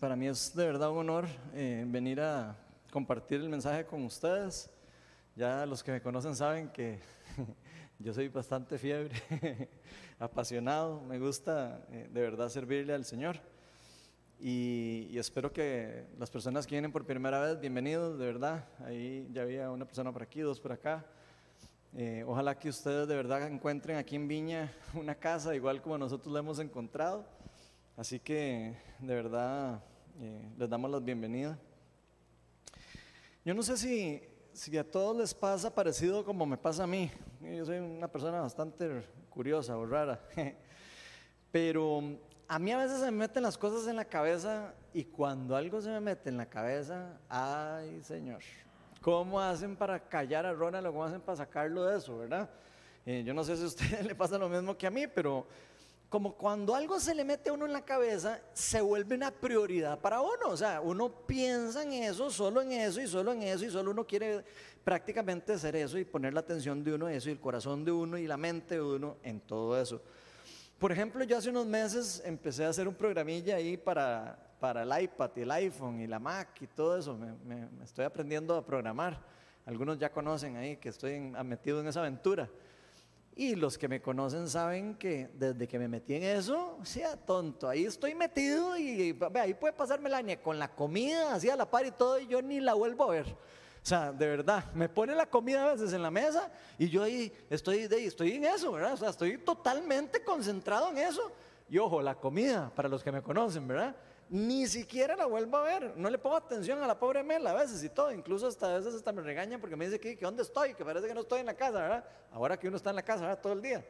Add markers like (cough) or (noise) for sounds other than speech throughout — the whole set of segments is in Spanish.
Para mí es de verdad un honor eh, venir a compartir el mensaje con ustedes. Ya los que me conocen saben que (laughs) yo soy bastante fiebre, (laughs) apasionado, me gusta eh, de verdad servirle al Señor. Y, espero que las personas que vienen por primera vez, bienvenidos, de verdad. Ahí ya había una persona por aquí, dos por acá. Eh, ojalá que ustedes de verdad encuentren aquí en Viña (laughs) una casa igual como nosotros la hemos encontrado. Así que de verdad eh, les damos la bienvenida. Yo no sé si, si a todos les pasa parecido como me pasa a mí. Yo soy una persona bastante curiosa o rara. (laughs) Pero a mí a veces se me meten las cosas en la cabeza y cuando algo se me mete en la cabeza, ay Señor, ¿cómo hacen para callar a Ronald o cómo hacen para sacarlo de eso, verdad? Eh, yo no sé si a usted (laughs) le pasa lo mismo que a mí, pero como cuando algo se le mete a uno en la cabeza, se vuelve una prioridad para uno. O sea, uno piensa en eso, solo en eso y solo en eso y solo uno quiere prácticamente hacer eso y poner la atención de uno en eso y el corazón de uno y la mente de uno en todo eso. Por ejemplo, yo hace unos meses empecé a hacer un programilla ahí para, para el iPad y el iPhone y la Mac y todo eso. Me, estoy aprendiendo a programar. Algunos ya conocen ahí que estoy metido en esa aventura. Y los que me conocen saben que desde que me metí en eso, sea tonto, ahí estoy metido y ahí puede pasar Melania con la comida, así a la par y todo, y yo ni la vuelvo a ver. O sea, de verdad, me pone la comida a veces en la mesa y yo ahí estoy, estoy en eso, ¿verdad? O sea, estoy totalmente concentrado en eso. Y ojo, la comida, para los que me conocen, ¿verdad? Ni siquiera la vuelvo a ver, no le pongo atención a la pobre Mela a veces y todo, incluso hasta a veces hasta me regañan porque me dice que, que dónde estoy, que parece que no estoy en la casa, ¿verdad? Ahora que uno está en la casa, ¿verdad? Todo el día.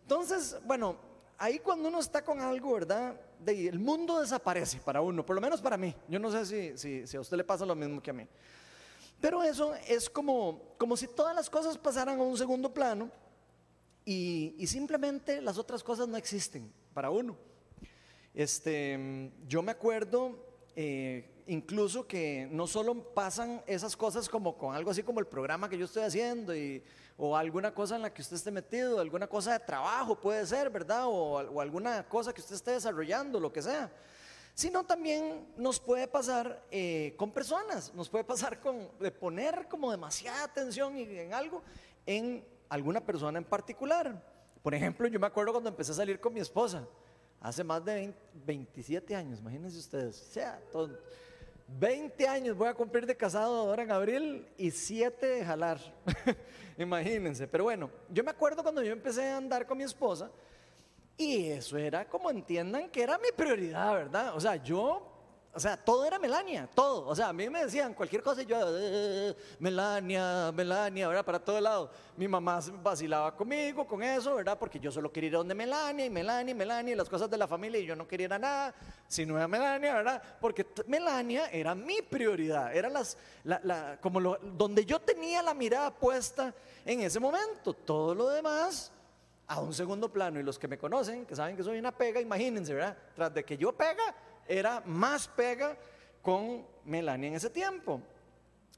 Entonces, bueno, ahí cuando uno está con algo, ¿verdad? El mundo desaparece para uno, por lo menos para mí. Yo no sé si, si, si a usted le pasa lo mismo que a mí. Pero eso es como, como si todas las cosas pasaran a un segundo plano y, y simplemente las otras cosas no existen para uno. Este, yo me acuerdo eh, incluso que no solo pasan esas cosas como con algo así como el programa que yo estoy haciendo y, o alguna cosa en la que usted esté metido, alguna cosa de trabajo puede ser, ¿verdad? O, alguna cosa que usted esté desarrollando, lo que sea. Sino también nos puede pasar eh, con personas, nos puede pasar con de poner como demasiada atención en algo en alguna persona en particular. Por ejemplo, yo me acuerdo cuando empecé a salir con mi esposa hace más de 20, 27 años, imagínense ustedes, o sea, todo, 20 años voy a cumplir de casado ahora en abril y 7 de jalar, (laughs) imagínense, pero bueno, yo me acuerdo cuando yo empecé a andar con mi esposa y eso era como entiendan que era mi prioridad, ¿verdad? O sea, yo o sea, todo era Melania, todo. O sea, a mí me decían cualquier cosa y yo, eh, Melania, Melania, ¿verdad? Para todo lado. Mi mamá vacilaba conmigo con eso, ¿verdad? Porque yo solo quería ir a donde Melania y Melania y Melania y las cosas de la familia y yo no quería ir a nada, sino a Melania, ¿verdad? Porque Melania era mi prioridad, era las, la, la, como lo, donde yo tenía la mirada puesta en ese momento. Todo lo demás a un segundo plano. Y los que me conocen, que saben que soy una pega, imagínense, ¿verdad? Tras de que yo pega, era más pega con Melania en ese tiempo.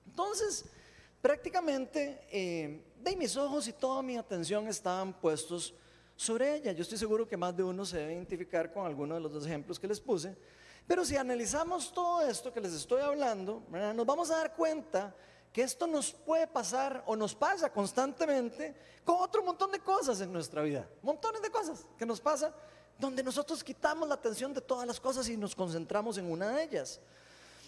Entonces, prácticamente, eh, de mis ojos y toda mi atención estaban puestos sobre ella. Yo estoy seguro que más de uno se debe identificar con alguno de los dos ejemplos que les puse. Pero si analizamos todo esto que les estoy hablando, ¿verdad? nos vamos a dar cuenta que esto nos puede pasar o nos pasa constantemente con otro montón de cosas en nuestra vida. Montones de cosas que nos pasa donde nosotros quitamos la atención de todas las cosas y nos concentramos en una de ellas.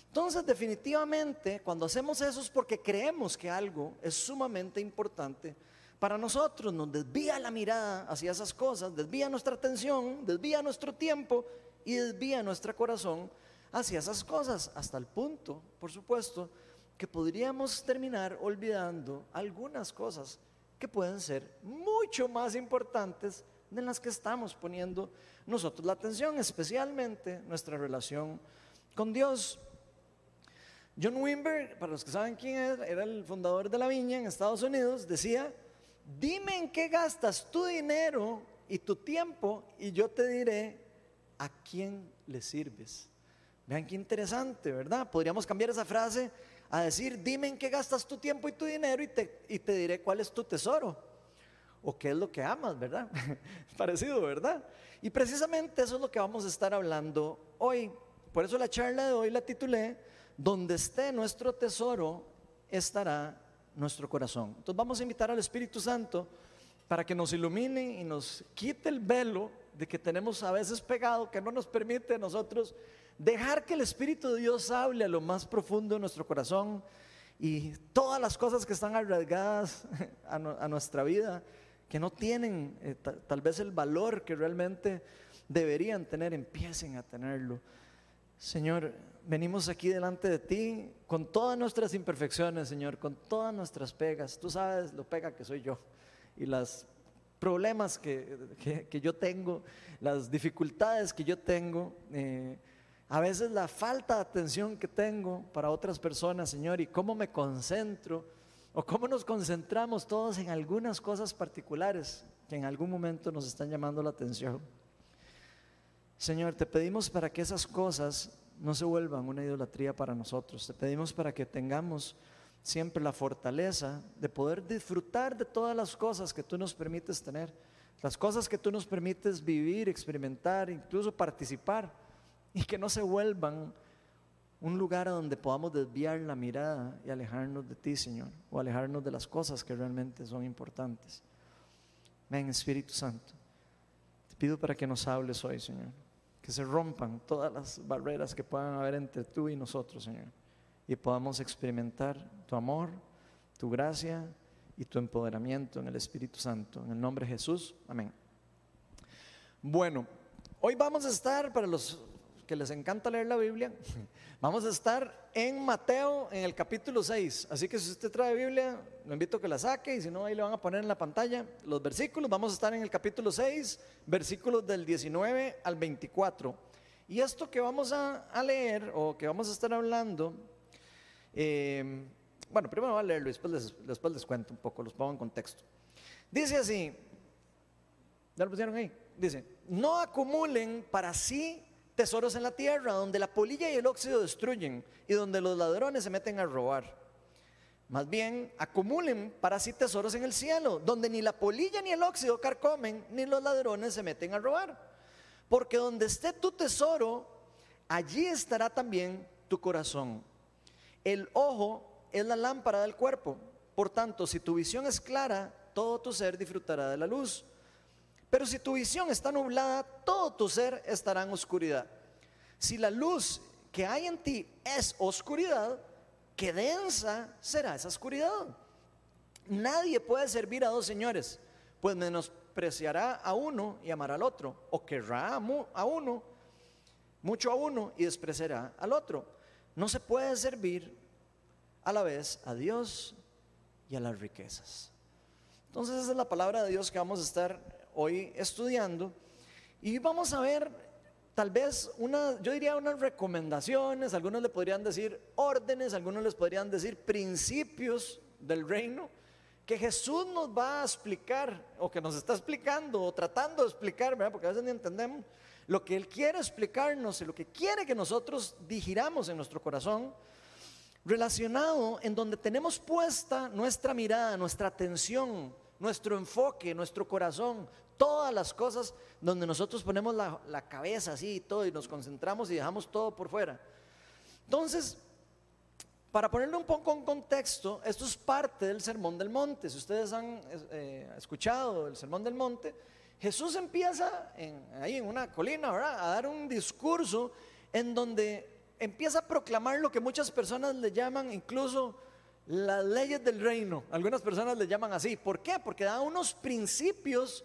Entonces, definitivamente, cuando hacemos eso es porque creemos que algo es sumamente importante para nosotros, nos desvía la mirada hacia esas cosas, desvía nuestra atención, desvía nuestro tiempo y desvía nuestro corazón hacia esas cosas, hasta el punto, por supuesto, que podríamos terminar olvidando algunas cosas que pueden ser mucho más importantes en las que estamos poniendo nosotros la atención, especialmente nuestra relación con Dios. John Wimber, para los que saben quién es, era el fundador de la viña en Estados Unidos, decía, dime en qué gastas tu dinero y tu tiempo y yo te diré a quién le sirves. Vean qué interesante, ¿verdad? Podríamos cambiar esa frase a decir, dime en qué gastas tu tiempo y tu dinero y te, y te diré cuál es tu tesoro o qué es lo que amas, ¿verdad? (laughs) Parecido, ¿verdad? Y precisamente eso es lo que vamos a estar hablando hoy. por eso la charla de hoy la titulé, Donde esté nuestro tesoro, estará nuestro corazón. Entonces vamos a invitar al Espíritu Santo para que nos ilumine y nos quite el velo de que tenemos a veces pegado, que no nos permite a nosotros dejar que el Espíritu de Dios hable a lo más profundo de nuestro corazón y todas las cosas que están arraigadas (laughs) a, nuestra vida, que no tienen eh, tal vez el valor que realmente deberían tener, empiecen a tenerlo. Señor, venimos aquí delante de ti con todas nuestras imperfecciones, Señor, con todas nuestras pegas. Tú sabes lo pega que soy yo y los problemas que, yo tengo, las dificultades que yo tengo. Eh, a veces la falta de atención que tengo para otras personas, Señor, y cómo me concentro o cómo nos concentramos todos en algunas cosas particulares que en algún momento nos están llamando la atención. Señor, te pedimos para que esas cosas no se vuelvan una idolatría para nosotros. Te pedimos para que tengamos siempre la fortaleza de poder disfrutar de todas las cosas que tú nos permites tener, las cosas que tú nos permites vivir, experimentar, incluso participar, y que no se vuelvan un lugar a donde podamos desviar la mirada y alejarnos de ti, Señor, o alejarnos de las cosas que realmente son importantes. Ven, Espíritu Santo, te pido para que nos hables hoy, Señor que se rompan todas las barreras que puedan haber entre tú y nosotros, Señor, y podamos experimentar tu amor, tu gracia y tu empoderamiento en el Espíritu Santo. En el nombre de Jesús, amén. Bueno, hoy vamos a estar, para los que les encanta leer la Biblia, (laughs) vamos a estar en Mateo en el capítulo 6. Así que si usted trae Biblia, lo invito a que la saque y si no, ahí le van a poner en la pantalla los versículos. Vamos a estar en el capítulo 6, versículos del 19 al 24. Y esto que vamos a, leer o que vamos a estar hablando, eh, bueno, primero voy a leerlo y después después les cuento un poco, los pongo en contexto. Dice así, ¿ya lo pusieron ahí? Dice, no acumulen para sí tesoros en la tierra, donde la polilla y el óxido destruyen y donde los ladrones se meten a robar. Más bien, acumulen para sí tesoros en el cielo, donde ni la polilla ni el óxido carcomen, ni los ladrones se meten a robar. Porque donde esté tu tesoro, allí estará también tu corazón. El ojo es la lámpara del cuerpo. Por tanto, si tu visión es clara, todo tu ser disfrutará de la luz. Pero si tu visión está nublada, todo tu ser estará en oscuridad. Si la luz que hay en ti es oscuridad, qué densa será esa oscuridad. Nadie puede servir a dos señores, pues menospreciará a uno y amará al otro, o querrá a uno, mucho a uno y despreciará al otro. No se puede servir a la vez a Dios y a las riquezas. Entonces esa es la palabra de Dios que vamos a estar hoy estudiando. Y vamos a ver tal vez una, yo diría unas recomendaciones, algunos le podrían decir órdenes, algunos les podrían decir principios del reino que Jesús nos va a explicar o que nos está explicando o tratando de explicar, porque a veces ni entendemos. Lo que Él quiere explicarnos y lo que quiere que nosotros digiramos en nuestro corazón, relacionado en donde tenemos puesta nuestra mirada, nuestra atención, nuestro enfoque, nuestro corazón, todas las cosas donde nosotros ponemos la, cabeza así y todo y nos concentramos y dejamos todo por fuera. Entonces, para ponerle un poco en contexto, esto es parte del Sermón del Monte. Si ustedes han eh, escuchado el Sermón del Monte, Jesús empieza ahí en una colina a dar un discurso en donde empieza a proclamar lo que muchas personas le llaman incluso las leyes del reino. Algunas personas le llaman así. ¿Por qué? Porque da unos principios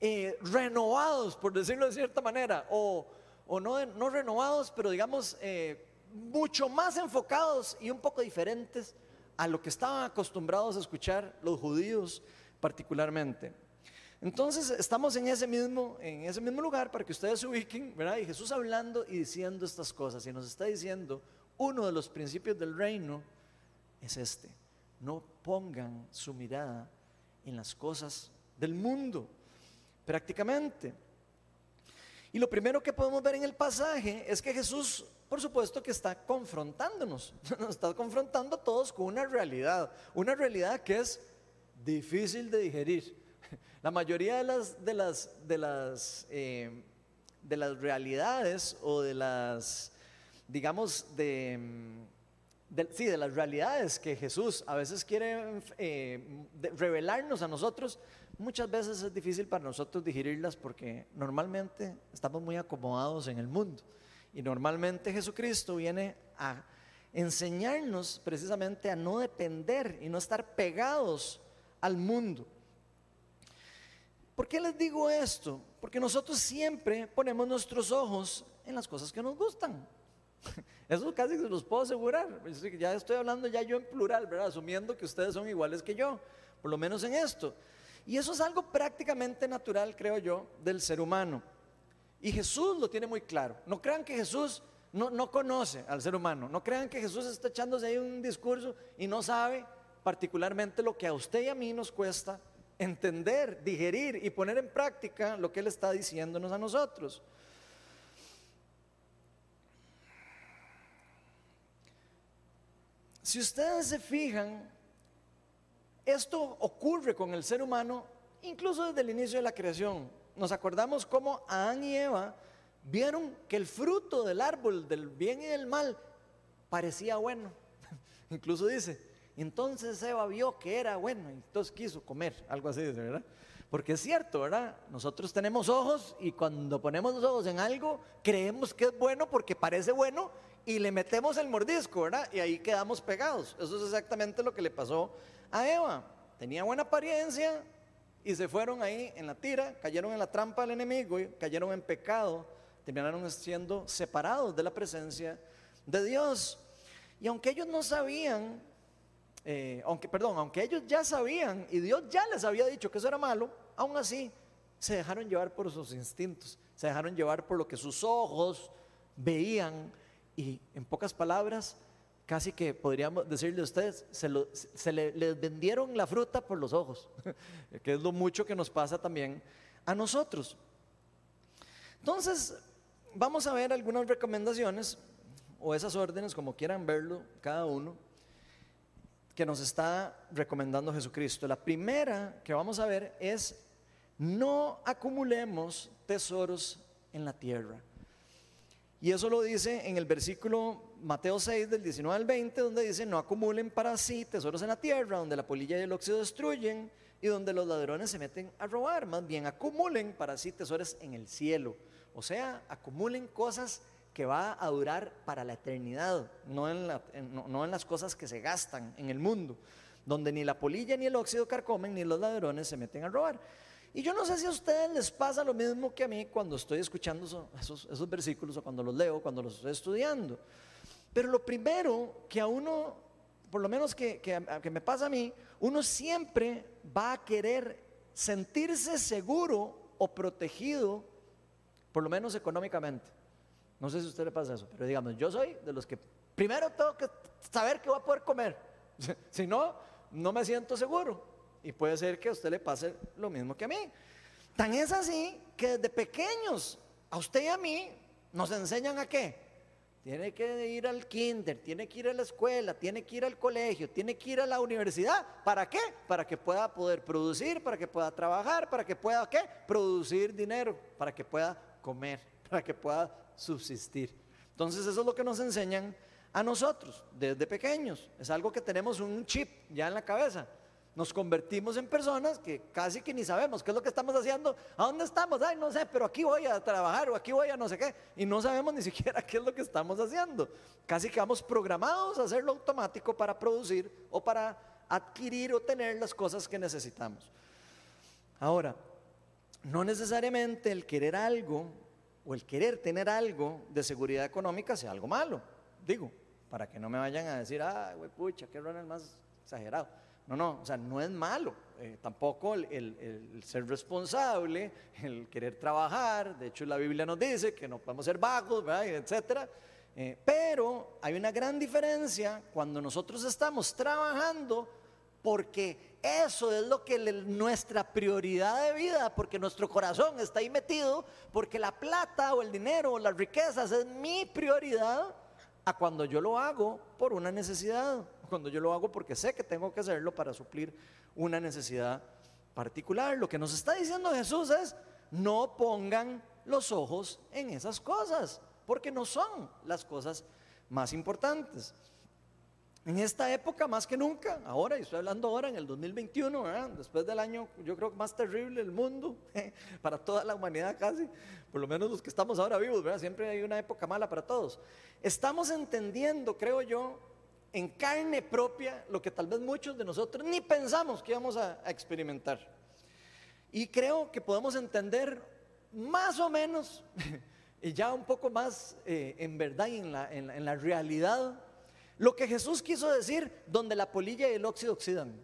eh, renovados, por decirlo de cierta manera, o, no, no, renovados, pero digamos eh, mucho más enfocados y un poco diferentes a lo que estaban acostumbrados a escuchar los judíos particularmente. Entonces estamos en ese mismo, en ese mismo lugar para que ustedes se ubiquen, ¿verdad? Y Jesús hablando y diciendo estas cosas y nos está diciendo uno de los principios del reino es este. No pongan su mirada en las cosas del mundo, prácticamente. Y lo primero que podemos ver en el pasaje es que Jesús, por supuesto, que está confrontándonos, (laughs) nos está confrontando a todos con una realidad, una realidad que es difícil de digerir. (laughs) La mayoría de las, de las, de las, eh, de las realidades o de las, digamos, de, sí, de las realidades que Jesús a veces quiere eh, revelarnos a nosotros, muchas veces es difícil para nosotros digerirlas porque normalmente estamos muy acomodados en el mundo. Y normalmente Jesucristo viene a enseñarnos precisamente a no depender y no estar pegados al mundo. ¿Por qué les digo esto? Porque nosotros siempre ponemos nuestros ojos en las cosas que nos gustan. (laughs) Eso casi se los puedo asegurar. Ya estoy hablando ya yo en plural, ¿verdad? Asumiendo que ustedes son iguales que yo, por lo menos en esto. Y eso es algo prácticamente natural, creo yo, del ser humano. Y Jesús lo tiene muy claro. No crean que Jesús no, no conoce al ser humano. No crean que Jesús está echándose ahí un discurso y no sabe particularmente lo que a usted y a mí nos cuesta entender, digerir y poner en práctica lo que Él está diciéndonos a nosotros. Si ustedes se fijan, esto ocurre con el ser humano incluso desde el inicio de la creación. Nos acordamos cómo Adán y Eva vieron que el fruto del árbol del bien y del mal parecía bueno. (laughs) incluso dice, entonces Eva vio que era bueno, y entonces quiso comer, algo así, ¿verdad? Porque es cierto, ¿verdad? Nosotros tenemos ojos y cuando ponemos los ojos en algo, creemos que es bueno porque parece bueno y le metemos el mordisco, ¿verdad? Y ahí quedamos pegados. Eso es exactamente lo que le pasó a Eva. Tenía buena apariencia y se fueron ahí en la tira, cayeron en la trampa del enemigo, y cayeron en pecado, terminaron siendo separados de la presencia de Dios. Y aunque ellos no sabían eh, aunque, perdón, aunque ellos ya sabían y Dios ya les había dicho que eso era malo, aún así se dejaron llevar por sus instintos, se dejaron llevar por lo que sus ojos veían y en pocas palabras, casi que podríamos decirle a ustedes, se, les vendieron la fruta por los ojos, (laughs) que es lo mucho que nos pasa también a nosotros. Entonces, vamos a ver algunas recomendaciones o esas órdenes, como quieran verlo cada uno, que nos está recomendando Jesucristo. La primera que vamos a ver es no acumulemos tesoros en la tierra. Y eso lo dice en el versículo Mateo 6 del 19 al 20, donde dice, no acumulen para sí tesoros en la tierra, donde la polilla y el óxido destruyen y donde los ladrones se meten a robar. Más bien, acumulen para sí tesoros en el cielo. O sea, acumulen cosas que va a durar para la eternidad, no en, las cosas que se gastan en el mundo, donde ni la polilla ni el óxido carcomen ni los ladrones se meten a robar. Y yo no sé si a ustedes les pasa lo mismo que a mí cuando estoy escuchando esos, esos, versículos o cuando los leo, cuando los estoy estudiando. Pero lo primero que a uno, por lo menos que, me pasa a mí, uno siempre va a querer sentirse seguro o protegido, por lo menos económicamente. No sé si a usted le pasa eso, pero digamos, yo soy de los que primero tengo que saber que voy a poder comer. (laughs) si no, no me siento seguro. Y puede ser que a usted le pase lo mismo que a mí. Tan es así que desde pequeños, a usted y a mí, nos enseñan a qué. Tiene que ir al kinder, tiene que ir a la escuela, tiene que ir al colegio, tiene que ir a la universidad. ¿Para qué? Para que pueda poder producir, para que pueda trabajar, para que pueda qué? Producir dinero, para que pueda comer, (laughs) para que pueda subsistir. Entonces eso es lo que nos enseñan a nosotros desde pequeños. Es algo que tenemos un chip ya en la cabeza. Nos convertimos en personas que casi que ni sabemos qué es lo que estamos haciendo, a dónde estamos, ay, no sé, pero aquí voy a trabajar o aquí voy a no sé qué, y no sabemos ni (laughs) siquiera qué es lo que estamos haciendo. Casi que vamos programados a hacerlo automático para producir o para adquirir o tener las cosas que necesitamos. Ahora, no necesariamente el querer algo o el querer tener algo de seguridad económica sea algo malo. Digo, para que no me vayan a decir, ah, güey, pucha, qué runner más exagerado. No, no, o sea, no es malo. Eh, tampoco el, ser responsable, el querer trabajar. De hecho, la Biblia nos dice que no podemos ser bajos, ¿verdad? etcétera. Eh, pero hay una gran diferencia cuando nosotros estamos trabajando porque eso es lo que nuestra prioridad de vida, porque nuestro corazón está ahí metido, porque la plata o el dinero o las riquezas es mi prioridad, a cuando yo lo hago por una necesidad, cuando yo lo hago porque sé que tengo que hacerlo para suplir una necesidad particular. Lo que nos está diciendo Jesús es, no pongan los ojos en esas cosas, porque no son las cosas más importantes. En esta época más que nunca, ahora, y estoy hablando ahora en el 2021, después del año yo creo más terrible del mundo, (laughs) para toda la humanidad casi, por lo menos los que estamos ahora vivos, siempre hay una época mala para todos. Estamos entendiendo, creo yo, en carne propia lo que tal vez muchos de nosotros ni pensamos que íbamos a, experimentar. Y creo que podemos entender más o menos, (laughs) y ya un poco más eh, en verdad y en la, en la realidad, lo que Jesús quiso decir, donde la polilla y el óxido oxidan.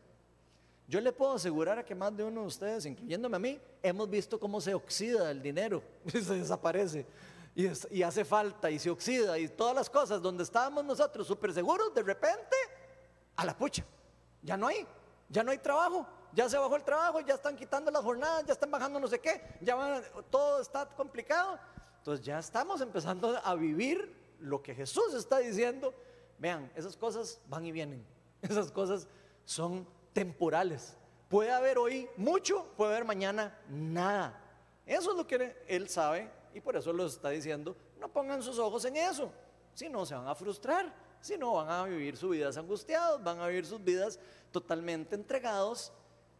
Yo le puedo asegurar a que más de uno de ustedes, incluyéndome a mí, hemos visto cómo se oxida el dinero, (laughs) se desaparece y, hace falta y se oxida y todas las cosas donde estábamos nosotros súper seguros, de repente, a la pucha, ya no hay, ya no hay trabajo, ya se bajó el trabajo, ya están quitando las jornadas, ya están bajando no sé qué, ya todo está complicado. Entonces ya estamos empezando a vivir lo que Jesús está diciendo Vean, esas cosas van y vienen. (laughs) Esas cosas son temporales. Puede haber hoy mucho, puede haber mañana nada. Eso es lo que él sabe y por eso lo está diciendo. No pongan sus ojos en eso, si no se van a frustrar, si no van a vivir sus vidas angustiados, van a vivir sus vidas totalmente entregados,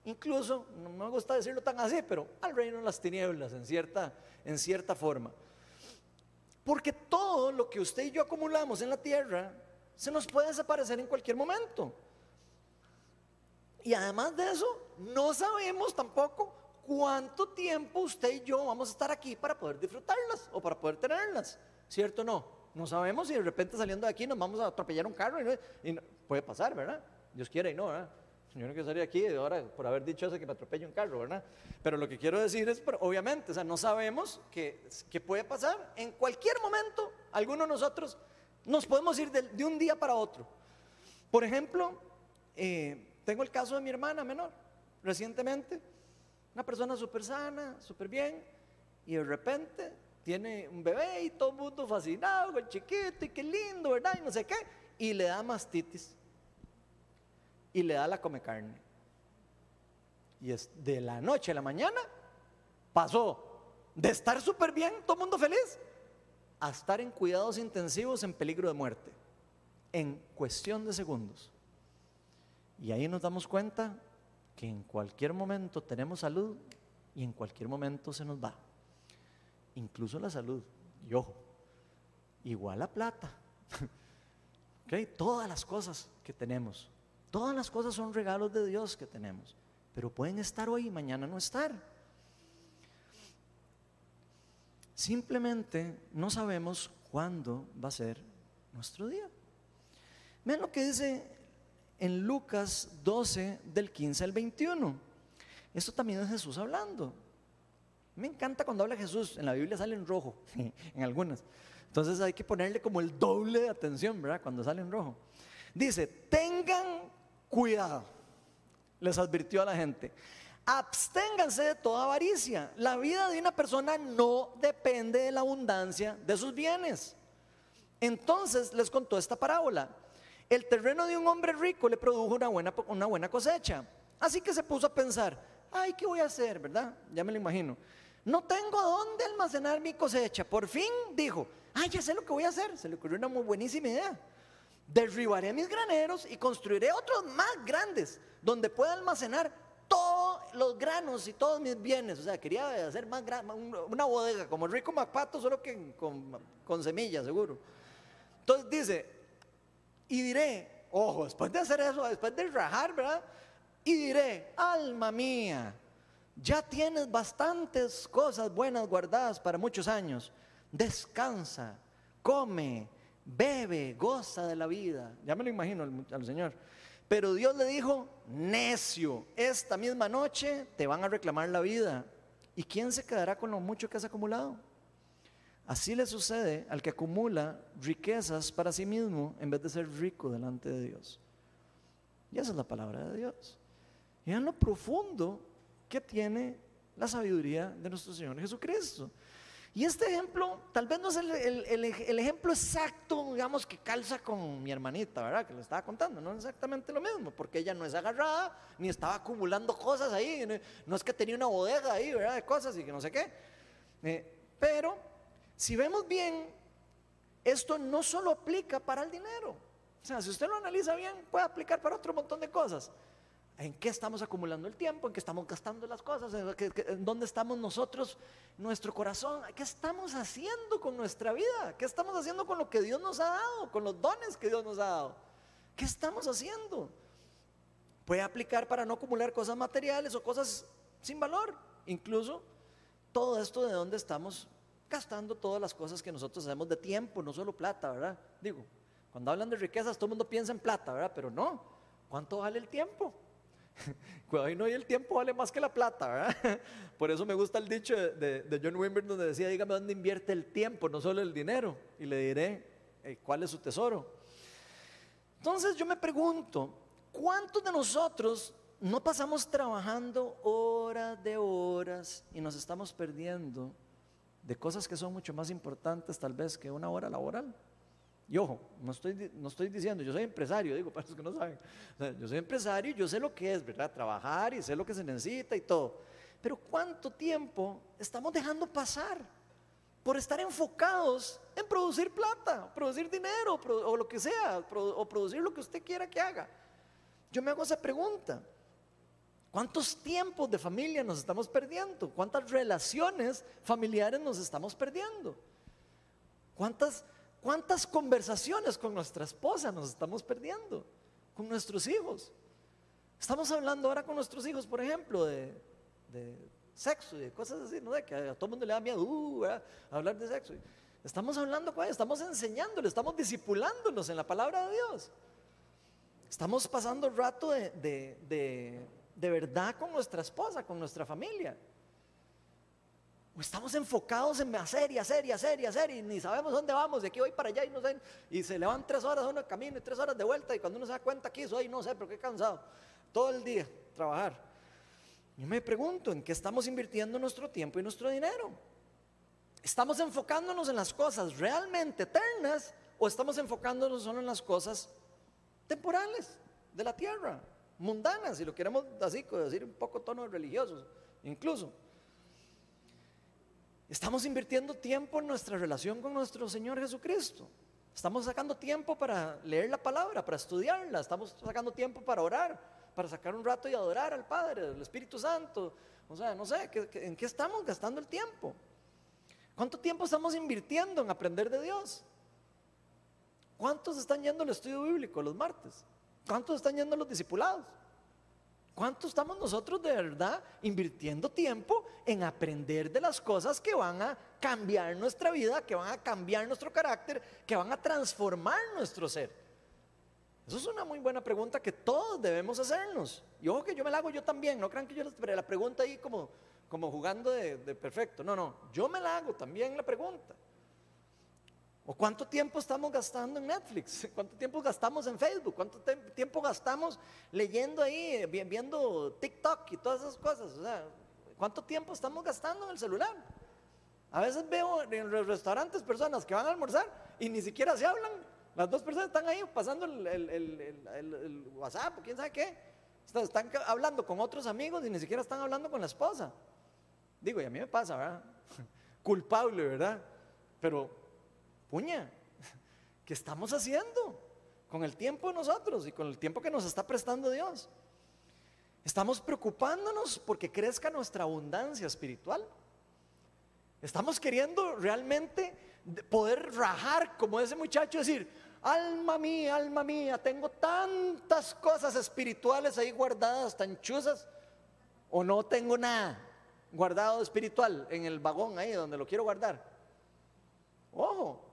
incluso, no me gusta decirlo tan así, pero al reino de las tinieblas en cierta, en cierta forma. Porque todo lo que usted y yo acumulamos en la tierra se nos puede desaparecer en cualquier momento. Y además de eso, no sabemos tampoco cuánto tiempo usted y yo vamos a estar aquí para poder disfrutarlas o para poder tenerlas. ¿Cierto o no? No sabemos si de repente saliendo de aquí nos vamos a atropellar un carro y, puede pasar, ¿verdad? Dios quiere y no, ¿verdad? Yo no quiero salir aquí ahora por haber dicho eso que me atropelle un carro, ¿verdad? Pero lo que quiero decir es, obviamente, o sea, no sabemos qué puede pasar en cualquier momento. Alguno de nosotros nos podemos ir de, un día para otro. Por ejemplo, eh, tengo el caso de mi hermana menor, recientemente, una persona súper sana, súper bien, y de repente tiene un bebé y todo el mundo fascinado con el chiquito y qué lindo, ¿verdad? Y no sé qué, y le da mastitis y le da la come carne. Y es de la noche a la mañana pasó de estar súper bien, todo el mundo feliz, a estar en cuidados intensivos en peligro de muerte, en cuestión de segundos. Y ahí nos damos cuenta que en cualquier momento tenemos salud y en cualquier momento se nos va. Incluso la salud. Y ojo, igual la plata. (laughs) ¿Okay? Todas las cosas que tenemos, todas las cosas son regalos de Dios que tenemos, pero pueden estar hoy y mañana no estar. Simplemente no sabemos cuándo va a ser nuestro día. Vean lo que dice en Lucas 12 del 15 al 21. Esto también es Jesús hablando. Me encanta cuando habla Jesús, en la Biblia sale en rojo, (laughs) en algunas. Entonces hay que ponerle como el doble de atención, ¿verdad? Cuando sale en rojo. Dice, tengan cuidado, les advirtió a la gente absténganse de toda avaricia. La vida de una persona no depende de la abundancia de sus bienes. Entonces les contó esta parábola. El terreno de un hombre rico le produjo una buena, una buena cosecha. Así que se puso a pensar, ay, ¿qué voy a hacer? ¿Verdad? Ya me lo imagino. No tengo dónde almacenar mi cosecha. Por fin dijo, ay, ya sé lo que voy a hacer. Se le ocurrió una muy buenísima idea. Derribaré mis graneros y construiré otros más grandes donde pueda almacenar todos los granos y todos mis bienes. O sea, quería hacer más una bodega como Rico Macpato, solo que con, semillas, seguro. Entonces dice, y diré, ojo, después de hacer eso, después de rajar, ¿verdad? Y diré, alma mía, ya tienes bastantes cosas buenas guardadas para muchos años. Descansa, come, bebe, goza de la vida. Ya me lo imagino al Señor. Pero Dios le dijo, necio, esta misma noche te van a reclamar la vida. ¿Y quién se quedará con lo mucho que has acumulado? Así le sucede al que acumula riquezas para sí mismo en vez de ser rico delante de Dios. Y esa es la palabra de Dios. Y en lo profundo que tiene la sabiduría de nuestro Señor Jesucristo. Y este ejemplo tal vez no es el, ejemplo exacto, digamos, que calza con mi hermanita, ¿verdad? Que le estaba contando, no es exactamente lo mismo, porque ella no es agarrada, ni estaba acumulando cosas ahí, no, es que tenía una bodega ahí, ¿verdad? De cosas y que no sé qué. Eh, Pero si vemos bien, esto no solo aplica para el dinero. O sea, si usted lo analiza bien, puede aplicar para otro montón de cosas. ¿En qué estamos acumulando el tiempo? ¿En qué estamos gastando las cosas? ¿En, dónde estamos nosotros, nuestro corazón? ¿Qué estamos haciendo con nuestra vida? ¿Qué estamos haciendo con lo que Dios nos ha dado? Con los dones que Dios nos ha dado. ¿Qué estamos haciendo? Puede aplicar para no acumular cosas materiales o cosas sin valor. Incluso todo esto de dónde estamos gastando todas las cosas que nosotros hacemos de tiempo, no solo plata, ¿verdad? Digo, cuando hablan de riquezas todo el mundo piensa en plata, ¿verdad? Pero no, ¿cuánto vale el tiempo? (laughs) Cuidado, no, y el tiempo vale más que la plata, ¿verdad? (laughs) Por eso me gusta el dicho de, John Wimber donde decía, dígame dónde invierte el tiempo, no solo el dinero, y le diré eh, cuál es su tesoro. Entonces yo me pregunto, ¿cuántos de nosotros no pasamos trabajando horas de horas y nos estamos perdiendo de cosas que son mucho más importantes tal vez que una hora laboral? Y ojo, no estoy, no estoy diciendo, yo soy empresario, digo (laughs) para los que no saben. yo soy empresario y yo sé lo que es, ¿verdad? Trabajar y sé lo que se necesita y todo. Pero ¿cuánto tiempo estamos dejando pasar por estar enfocados en producir plata, producir dinero o lo que sea, o producir lo que usted quiera que haga? Yo me hago esa pregunta. ¿Cuántos tiempos de familia nos estamos perdiendo? ¿Cuántas relaciones familiares nos estamos perdiendo? ¿Cuántas ¿Cuántas conversaciones con nuestra esposa nos estamos perdiendo? Con nuestros hijos. Estamos hablando ahora con nuestros hijos, por ejemplo, de, sexo y de cosas así, ¿no? De que a todo el mundo le da miedo uh, hablar de sexo. Estamos hablando con ellos, estamos enseñándole, estamos discipulándonos en la palabra de Dios. Estamos pasando rato de verdad con nuestra esposa, con nuestra familia estamos enfocados en hacer y hacer y hacer y hacer y ni sabemos dónde vamos, de aquí voy para allá y no sé, y se le van tres horas uno de camino y tres horas de vuelta y cuando uno se da cuenta aquí soy, no sé, pero qué cansado, todo el día trabajar. Yo me pregunto, ¿en qué estamos invirtiendo nuestro tiempo y nuestro dinero? ¿Estamos enfocándonos en las cosas realmente eternas o estamos enfocándonos solo en las cosas temporales de la tierra, mundanas, si lo queremos así, decir un poco tonos religiosos, incluso? Estamos invirtiendo tiempo en nuestra relación con nuestro Señor Jesucristo. Estamos sacando tiempo para leer la palabra, para estudiarla. Estamos sacando tiempo para orar, para sacar un rato y adorar al Padre, al Espíritu Santo. O sea, no sé, ¿en qué estamos gastando el tiempo? ¿Cuánto tiempo estamos invirtiendo en aprender de Dios? ¿Cuántos están yendo al estudio bíblico los martes? ¿Cuántos están yendo los discipulados? ¿Cuánto estamos nosotros de verdad invirtiendo tiempo en aprender de las cosas que van a cambiar nuestra vida, que van a cambiar nuestro carácter, que van a transformar nuestro ser? Eso es una muy buena pregunta que todos debemos hacernos. Y ojo que yo me la hago yo también, no crean que yo la pregunta ahí como, como jugando de perfecto. No, no, yo me la hago también la pregunta. ¿O cuánto tiempo estamos gastando en Netflix? (laughs) ¿Cuánto tiempo gastamos en Facebook? ¿Cuánto tiempo gastamos leyendo ahí, viendo TikTok y todas esas cosas? O sea, ¿cuánto tiempo estamos gastando en el celular? A veces veo en los restaurantes personas que van a almorzar y ni siquiera se hablan. Las dos personas están ahí pasando el, WhatsApp quién sabe qué. Están hablando con otros amigos y ni siquiera están hablando con la esposa. Digo, y a mí me pasa, ¿verdad? (laughs) Culpable, ¿verdad? Pero puña, (laughs) ¿qué estamos haciendo con el tiempo de nosotros y con el tiempo que nos está prestando Dios? Estamos preocupándonos porque crezca nuestra abundancia espiritual. Estamos queriendo realmente poder rajar como ese muchacho, decir, alma mía, alma mía, tengo tantas cosas espirituales ahí guardadas, tan chuzas, o no tengo nada guardado espiritual en el vagón ahí donde lo quiero guardar. Ojo,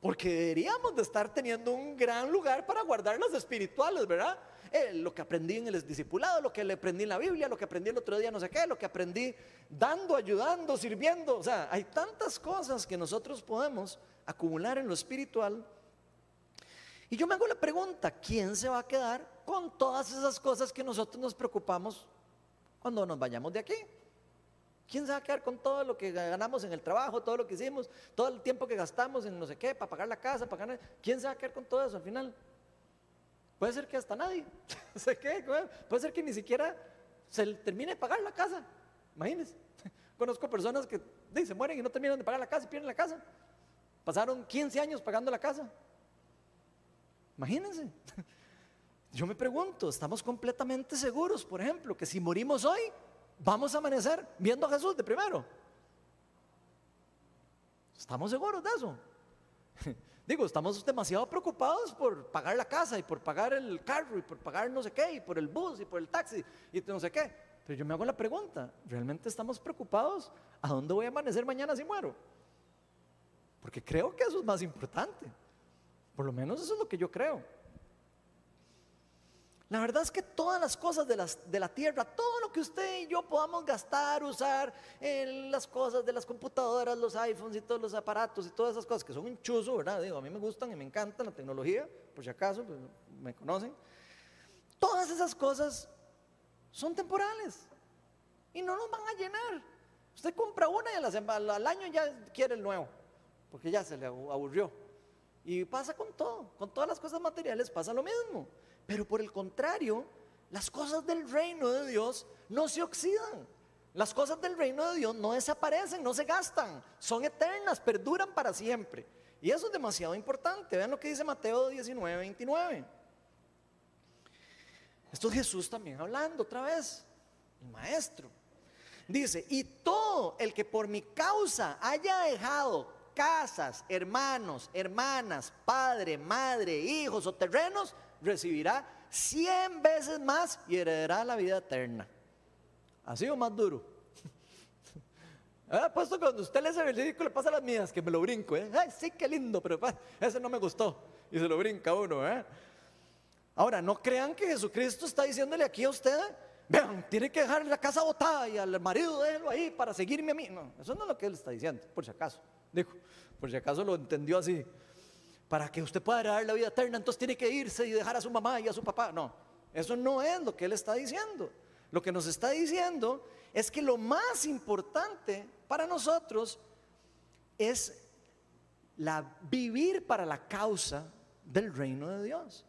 porque deberíamos de estar teniendo un gran lugar para guardar los espirituales, ¿verdad? Eh, lo que aprendí en el discipulado, lo que le aprendí en la Biblia, lo que aprendí el otro día, no sé qué, lo que aprendí dando, ayudando, sirviendo. O sea, hay tantas cosas que nosotros podemos acumular en lo espiritual. Y yo me hago la pregunta, ¿quién se va a quedar con todas esas cosas que nosotros nos preocupamos cuando nos vayamos de aquí? ¿Quién se va a quedar con todo lo que ganamos en el trabajo, todo lo que hicimos, todo el tiempo que gastamos en no sé qué, para pagar la casa, para ganar? ¿Quién se va a quedar con todo eso al final? Puede ser que hasta nadie. (laughs) qué? Puede ser que ni siquiera se termine de pagar la casa. Imagínense. (laughs) Conozco personas que se mueren y no terminan de pagar la casa y pierden la casa. Pasaron 15 años pagando la casa. Imagínense. (laughs) Yo me pregunto, ¿estamos completamente seguros, por ejemplo, que si morimos hoy, vamos a amanecer viendo a Jesús de primero? ¿Estamos seguros de eso? (laughs) Digo, estamos demasiado preocupados por pagar la casa y por pagar el carro y por pagar no sé qué y por el bus y por el taxi y no sé qué. Pero yo me hago la pregunta, ¿realmente estamos preocupados a dónde voy a amanecer mañana si muero? Porque creo que eso es más importante. Por lo menos eso es lo que yo creo. La verdad es que todas las cosas de, las, de, la tierra, todo lo que usted y yo podamos gastar, usar en las cosas de las computadoras, los iPhones y todos los aparatos y todas esas cosas que son un chuzo, ¿verdad? Digo, a mí me gustan y me encanta la tecnología, por si acaso, pues, me conocen. Todas esas cosas son temporales y no nos van a llenar. Usted compra una y al año ya quiere el nuevo, porque ya se le aburrió. Y pasa con todo, con todas las cosas materiales pasa lo mismo. Pero por el contrario, las cosas del reino de Dios no se oxidan. Las cosas del reino de Dios no desaparecen, no se gastan, son eternas, perduran para siempre. Y eso es demasiado importante. Vean lo que dice Mateo 19, 29. Esto es Jesús también hablando otra vez, el maestro. Dice, y todo el que por mi causa haya dejado casas, hermanos, hermanas, padre, madre, hijos o terrenos, recibirá cien veces más y heredará la vida eterna. Así o más duro. (laughs) Ah, puesto cuando usted le ese versículo le pasa las mías, que me lo brinco, ¿eh? Ay, sí, qué lindo, pero ese no me gustó. Y se lo brinca uno, ¿eh? Ahora, no crean que Jesucristo está diciéndole aquí a usted, vean, tiene que dejar la casa botada y al marido déjelo ahí para seguirme a mí. No, eso no es lo que él está diciendo, por si acaso. Dijo, por si acaso lo entendió así para que usted pueda dar la vida eterna, entonces tiene que irse y dejar a su mamá y a su papá. No, eso no es lo que él está diciendo. Lo que nos está diciendo es que lo más importante para nosotros es la vivir para la causa del reino de Dios.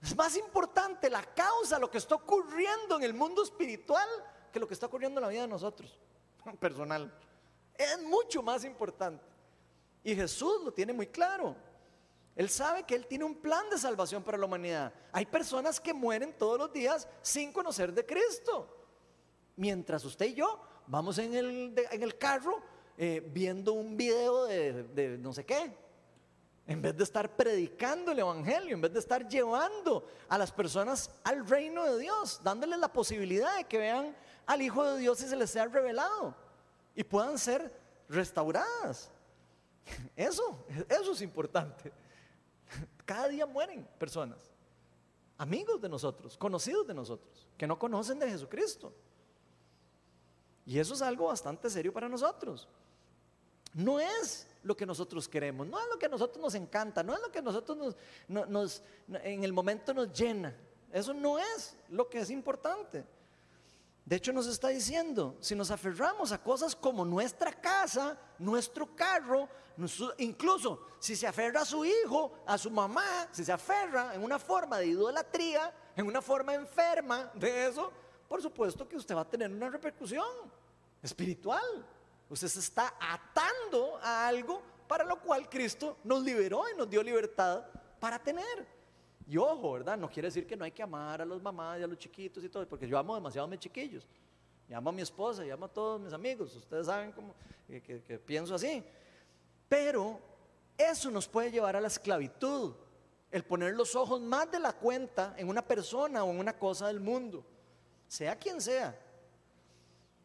Es más importante la causa, lo que está ocurriendo en el mundo espiritual, que lo que está ocurriendo en la vida de nosotros, (laughs) personal. Es mucho más importante. Y Jesús lo tiene muy claro. Él sabe que Él tiene un plan de salvación para la humanidad. Hay personas que mueren todos los días sin conocer de Cristo. Mientras usted y yo vamos en el, en el carro eh, viendo un video de, de no sé qué. En vez de estar predicando el Evangelio, en vez de estar llevando a las personas al reino de Dios, dándoles la posibilidad de que vean al Hijo de Dios y se les sea revelado y puedan ser restauradas. (laughs) Eso, eso es importante. Cada día mueren personas, amigos de nosotros, conocidos de nosotros, que no conocen de Jesucristo. Y eso es algo bastante serio para nosotros. No es lo que nosotros queremos, no es lo que a nosotros nos encanta, no es lo que a nosotros nos, en el momento nos llena. Eso no es lo que es importante. De hecho nos está diciendo, si nos aferramos a cosas como nuestra casa, nuestro carro, incluso si se aferra a su hijo, a su mamá, si se aferra en una forma de idolatría, en una forma enferma de eso, por supuesto que usted va a tener una repercusión espiritual. Usted se está atando a algo para lo cual Cristo nos liberó y nos dio libertad para tener. Y ojo, ¿verdad? No quiere decir que no hay que amar a los mamás y a los chiquitos y todo, porque yo amo demasiado a mis chiquillos. Y amo a mi esposa, y amo a todos mis amigos. Ustedes saben cómo, que, pienso así. Pero eso nos puede llevar a la esclavitud. El poner los ojos más de la cuenta en una persona o en una cosa del mundo, sea quien sea.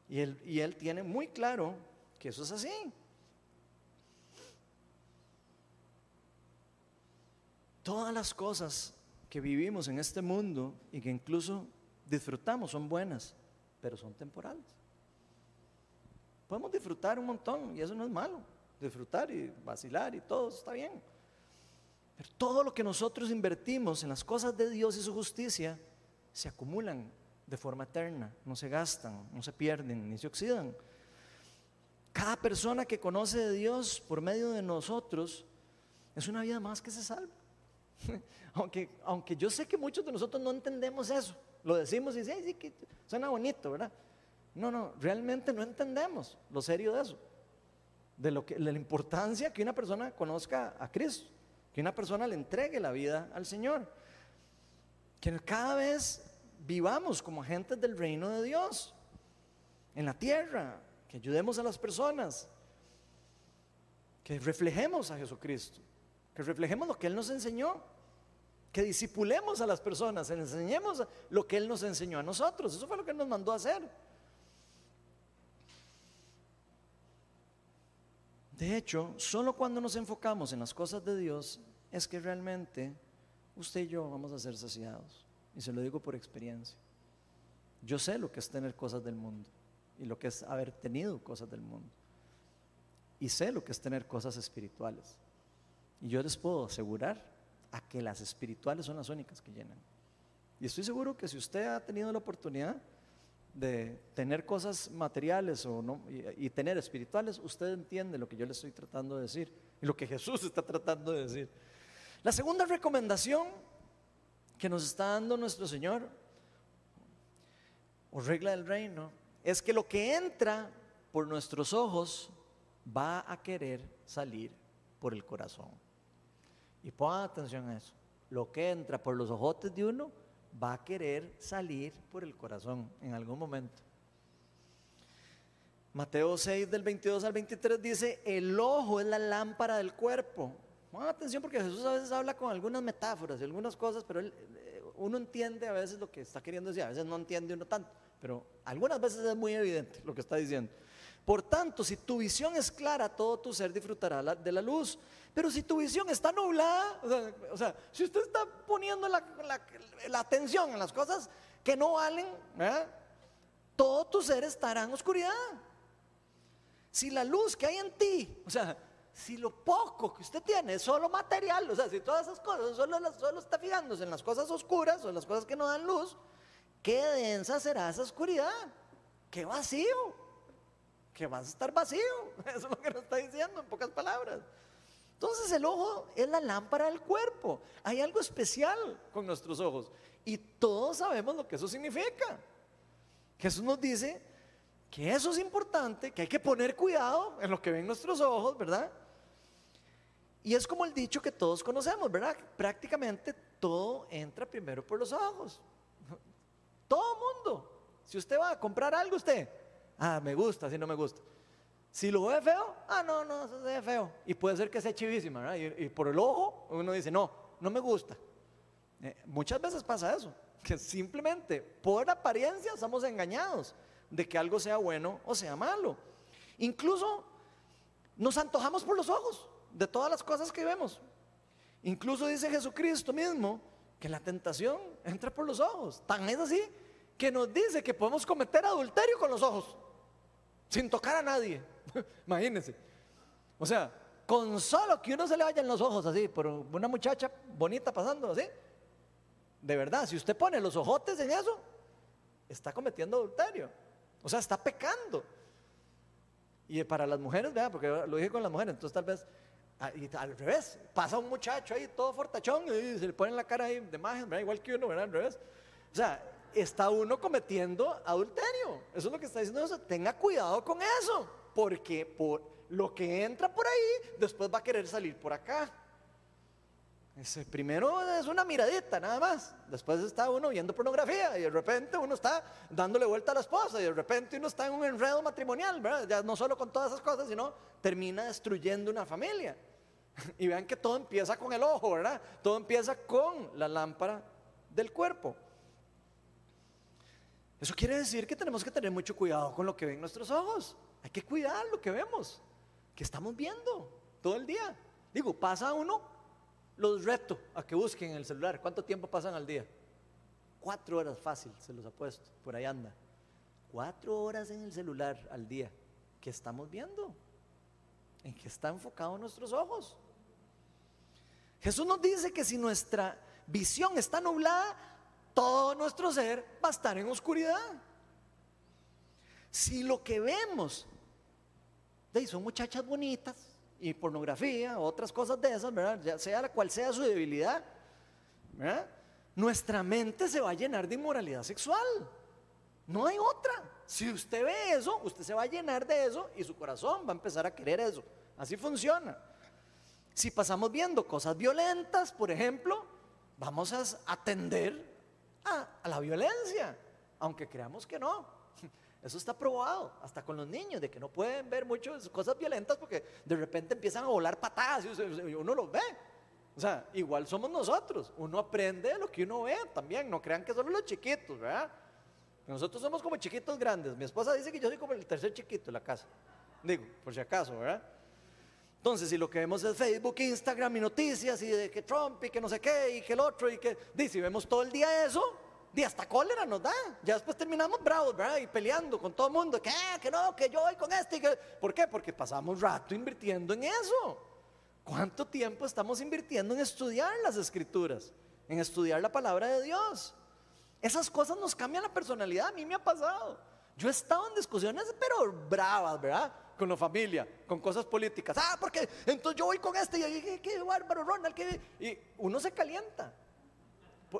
Y él, y él tiene muy claro que eso es así. Todas las cosas que vivimos en este mundo y que incluso disfrutamos son buenas, pero son temporales. Podemos disfrutar un montón y eso no es malo. Disfrutar y vacilar y todo está bien. Pero todo lo que nosotros invertimos en las cosas de Dios y su justicia se acumulan de forma eterna, no se gastan, no se pierden ni se oxidan. Cada persona que conoce de Dios por medio de nosotros es una vida más que se salva. (laughs) aunque, aunque yo sé que muchos de nosotros no entendemos eso. Lo decimos y sí, sí, que suena bonito, ¿verdad? No, no, realmente no entendemos lo serio de eso. de, lo que, de la importancia que una persona conozca a Cristo, que una persona le entregue la vida al Señor, que cada vez vivamos como agentes del reino de Dios en la tierra, que ayudemos a las personas, que reflejemos a Jesucristo, que reflejemos lo que Él nos enseñó, que disipulemos a las personas, enseñemos lo que Él nos enseñó a nosotros. Eso fue lo que Él nos mandó a hacer. De hecho, solo cuando nos enfocamos en las cosas de Dios es que realmente usted y yo vamos a ser saciados. Y se lo digo por experiencia. Yo sé lo que es tener cosas del mundo y lo que es haber tenido cosas del mundo. Y sé lo que es tener cosas espirituales. Y yo les puedo asegurar a que las espirituales son las únicas que llenan. Y estoy seguro que si usted ha tenido la oportunidad de tener cosas materiales o no, y, y, tener espirituales, usted entiende lo que yo le estoy tratando de decir y lo que Jesús está tratando de decir. La segunda recomendación que nos está dando nuestro Señor, o regla del reino, es que lo que entra por nuestros ojos va a querer salir por el corazón. Y pongan atención a eso. Lo que entra por los ojotes de uno va a querer salir por el corazón en algún momento. Mateo 6 del 22 al 23 dice, el ojo es la lámpara del cuerpo. Pongan atención porque Jesús a veces habla con algunas metáforas y algunas cosas, pero él, eh, uno entiende a veces lo que está queriendo decir, a veces no entiende uno tanto, pero algunas veces es muy evidente lo que está diciendo. Por tanto, si tu visión es clara, todo tu ser disfrutará de la luz. Pero si tu visión está nublada, o sea, si usted está poniendo la, atención en las cosas que no valen, todo tu ser estará en oscuridad. Si la luz que hay en ti, o sea, si lo poco que usted tiene es solo material, o sea, si todas esas cosas solo, solo está fijándose en las cosas oscuras o en las cosas que no dan luz, qué densa será esa oscuridad, qué vacío, que vas a estar vacío. (laughs) Eso es lo que nos está diciendo en pocas palabras. Entonces el ojo es la lámpara del cuerpo. Hay algo especial con nuestros ojos y todos sabemos lo que eso significa. Jesús nos dice que eso es importante, que hay que poner cuidado en lo que ven nuestros ojos, ¿verdad? Y es como el dicho que todos conocemos, ¿verdad? Prácticamente todo entra primero por los ojos. (laughs) Todo mundo. Si usted va a comprar algo, usted, ah, me gusta, si no me gusta. Si lo ve feo, ah, no, no, se ve feo. Y puede ser que sea chivísima, ¿verdad? Y, por el ojo uno dice, no, no me gusta. Eh, muchas veces pasa eso, que simplemente por apariencia estamos engañados de que algo sea bueno o sea malo. Incluso nos antojamos por los ojos de todas las cosas que vemos. Incluso dice Jesucristo mismo que la tentación entra por los ojos. Tan es así que nos dice que podemos cometer adulterio con los ojos, sin tocar a nadie. (laughs) Imagínense. O sea, con solo que uno se le vaya en los ojos así, por una muchacha bonita pasando así. De verdad, si usted pone los ojotes en eso, está cometiendo adulterio. O sea, está pecando. Y para las mujeres, vea, porque lo dije con las mujeres, entonces tal vez Ah, al revés, pasa un muchacho ahí todo fortachón y se le pone la cara ahí de imagen, igual que uno, ¿verdad? Al revés. O sea, está uno cometiendo adulterio. Eso es lo que está diciendo eso. Tenga cuidado con eso, porque por lo que entra por ahí, después va a querer salir por acá. Ese primero es una miradita nada más. Después está uno viendo pornografía y de repente uno está dándole vuelta a la esposa y de repente uno está en un enredo matrimonial, ¿verdad? Ya no solo con todas esas cosas, sino termina destruyendo una familia. (laughs) Y vean que todo empieza con el ojo, ¿verdad? Todo empieza con la lámpara del cuerpo. Eso quiere decir que tenemos que tener mucho cuidado con lo que ven nuestros ojos. Hay que cuidar lo que vemos, que estamos viendo todo el día. Digo, pasa uno, los reto a que busquen en el celular. ¿Cuánto tiempo pasan al día? Cuatro horas fácil, se los apuesto, por ahí anda. Cuatro horas en el celular al día. ¿Qué estamos viendo? ¿En qué están enfocados nuestros ojos? Jesús nos dice que si nuestra visión está nublada, todo nuestro ser va a estar en oscuridad. Si lo que vemos son muchachas bonitas y pornografía, otras cosas de esas, ¿verdad? Ya sea la cual sea su debilidad, nuestra mente se va a llenar de inmoralidad sexual. No hay otra. Si usted ve eso, usted se va a llenar de eso y su corazón va a empezar a querer eso. Así funciona. Si pasamos viendo cosas violentas, por ejemplo, vamos a atender a, la violencia, aunque creamos que no. (laughs) Eso está probado, hasta con los niños, de que no pueden ver muchas cosas violentas porque de repente empiezan a volar patadas y uno los ve. O sea, igual somos nosotros. Uno aprende de lo que uno ve también. No crean que solo los chiquitos, ¿verdad? Nosotros somos como chiquitos grandes. Mi esposa dice que yo soy como el tercer chiquito en la casa. Digo, por si acaso, ¿verdad? Entonces, si lo que vemos es Facebook, Instagram y noticias y de que Trump y que no sé qué y que el otro y que, dice, si vemos todo el día eso, y hasta cólera nos da. Ya después terminamos bravos, ¿verdad? Y peleando con todo el mundo, que, ah, que no, que yo voy con este. Y que... ¿Por qué? Porque pasamos rato invirtiendo en eso. ¿Cuánto tiempo estamos invirtiendo en estudiar las escrituras? En estudiar la palabra de Dios. Esas cosas nos cambian la personalidad, a mí me ha pasado. Yo he estado en discusiones, pero bravas, ¿verdad? Con la familia, con cosas políticas. Ah, porque entonces yo voy con este y yo, qué bárbaro, Ronald. ¿qué? Y uno se calienta.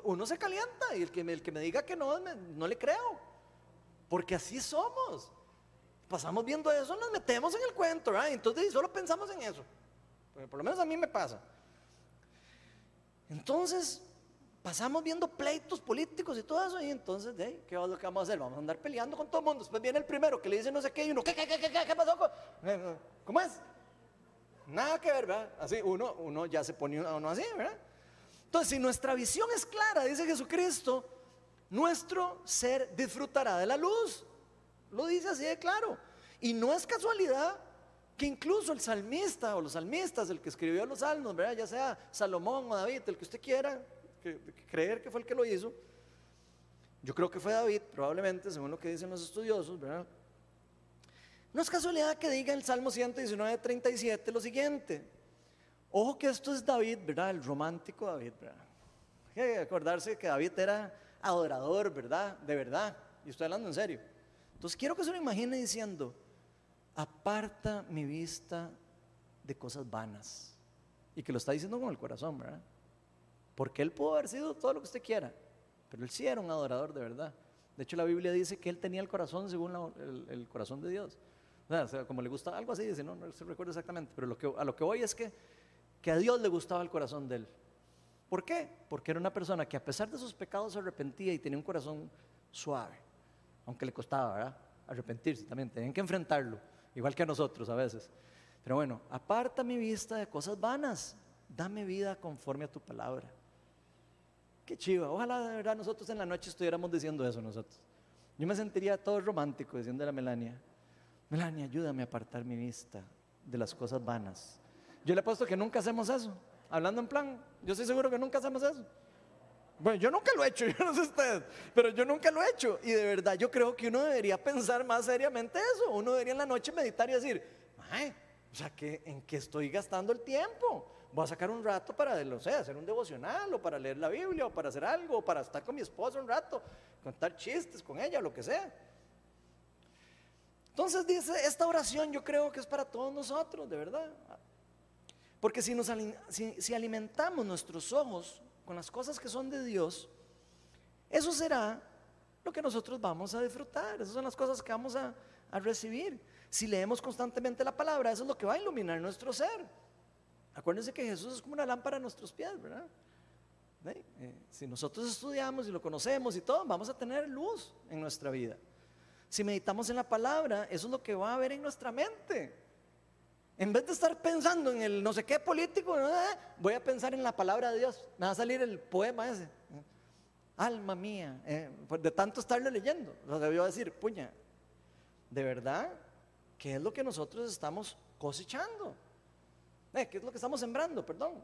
Uno se calienta y el que me, el que me diga que no, no le creo. Porque así somos. Pasamos viendo eso, nos metemos en el cuento, ¿verdad? Entonces solo pensamos en eso. por lo menos a mí me pasa. Entonces, pasamos viendo pleitos políticos y todo eso, y entonces, ¿qué es lo que vamos a hacer? Vamos a andar peleando con todo el mundo. Después viene el primero que le dice no sé qué, y uno, ¿qué, qué, qué, qué, qué pasó? ¿Cómo es? Nada que ver, ¿verdad? Así, uno, uno ya se pone uno así, ¿verdad? Entonces, si nuestra visión es clara, dice Jesucristo, nuestro ser disfrutará de la luz. Lo dice así de claro. Y no es casualidad que incluso el salmista o los salmistas, el que escribió los salmos, ¿verdad? ya sea Salomón o David, el que usted quiera, creer que fue el que lo hizo. Yo creo que fue David, probablemente, según lo que dicen los estudiosos, ¿verdad? No es casualidad que diga el Salmo 119, 37 lo siguiente. Ojo que esto es David, ¿verdad? El romántico David, ¿verdad? Hay que acordarse que David era adorador, ¿verdad? De verdad. Y estoy hablando en serio. Entonces quiero que se lo imagine diciendo, aparta mi vista de cosas vanas. Y que lo está diciendo con el corazón, ¿verdad? Porque él pudo haber sido todo lo que usted quiera, pero él sí era un adorador de verdad. De hecho, la Biblia dice que él tenía el corazón según el, corazón de Dios. Como le gusta, algo así dice, no, no se recuerda exactamente, pero a lo que voy es que, que a Dios le gustaba el corazón de él. ¿Por qué? Porque era una persona que a pesar de sus pecados se arrepentía y tenía un corazón suave, aunque le costaba, ¿verdad? Arrepentirse también, tenían que enfrentarlo, igual que a nosotros a veces. Pero bueno, aparta mi vista de cosas vanas, dame vida conforme a tu palabra. Qué chiva. Ojalá de verdad nosotros en la noche estuviéramos diciendo eso nosotros. Yo me sentiría todo romántico diciendo a la Melania, Melania, ayúdame a apartar mi vista de las cosas vanas. Yo le he puesto que nunca hacemos eso. Hablando en plan, yo estoy seguro que nunca hacemos eso. Bueno, yo nunca lo he hecho, (laughs) yo no sé ustedes, pero yo nunca lo he hecho. Y de verdad yo creo que uno debería pensar más seriamente eso. Uno debería en la noche meditar y decir, o sea, ¿en qué estoy gastando el tiempo? Voy a sacar un rato para, hacer un devocional o para leer la Biblia o para hacer algo o para estar con mi esposa un rato, contar chistes con ella, lo que sea. Entonces dice, esta oración yo creo que es para todos nosotros, de verdad. Porque si, nos, si, alimentamos nuestros ojos con las cosas que son de Dios, eso será lo que nosotros vamos a disfrutar, esas son las cosas que vamos a recibir. Si leemos constantemente la palabra, eso es lo que va a iluminar nuestro ser. Acuérdense que Jesús es como una lámpara a nuestros pies, ¿verdad? Eh, si nosotros estudiamos y lo conocemos y todo, vamos a tener luz en nuestra vida. Si meditamos en la palabra, eso es lo que va a haber en nuestra mente. En vez de estar pensando en el no sé qué político, voy a pensar en la palabra de Dios. Me va a salir el poema ese. Alma mía, eh, de tanto estarle leyendo. Lo debió decir, puña, de verdad, ¿qué es lo que nosotros estamos cosechando? Eh, ¿Qué es lo que estamos sembrando? Perdón.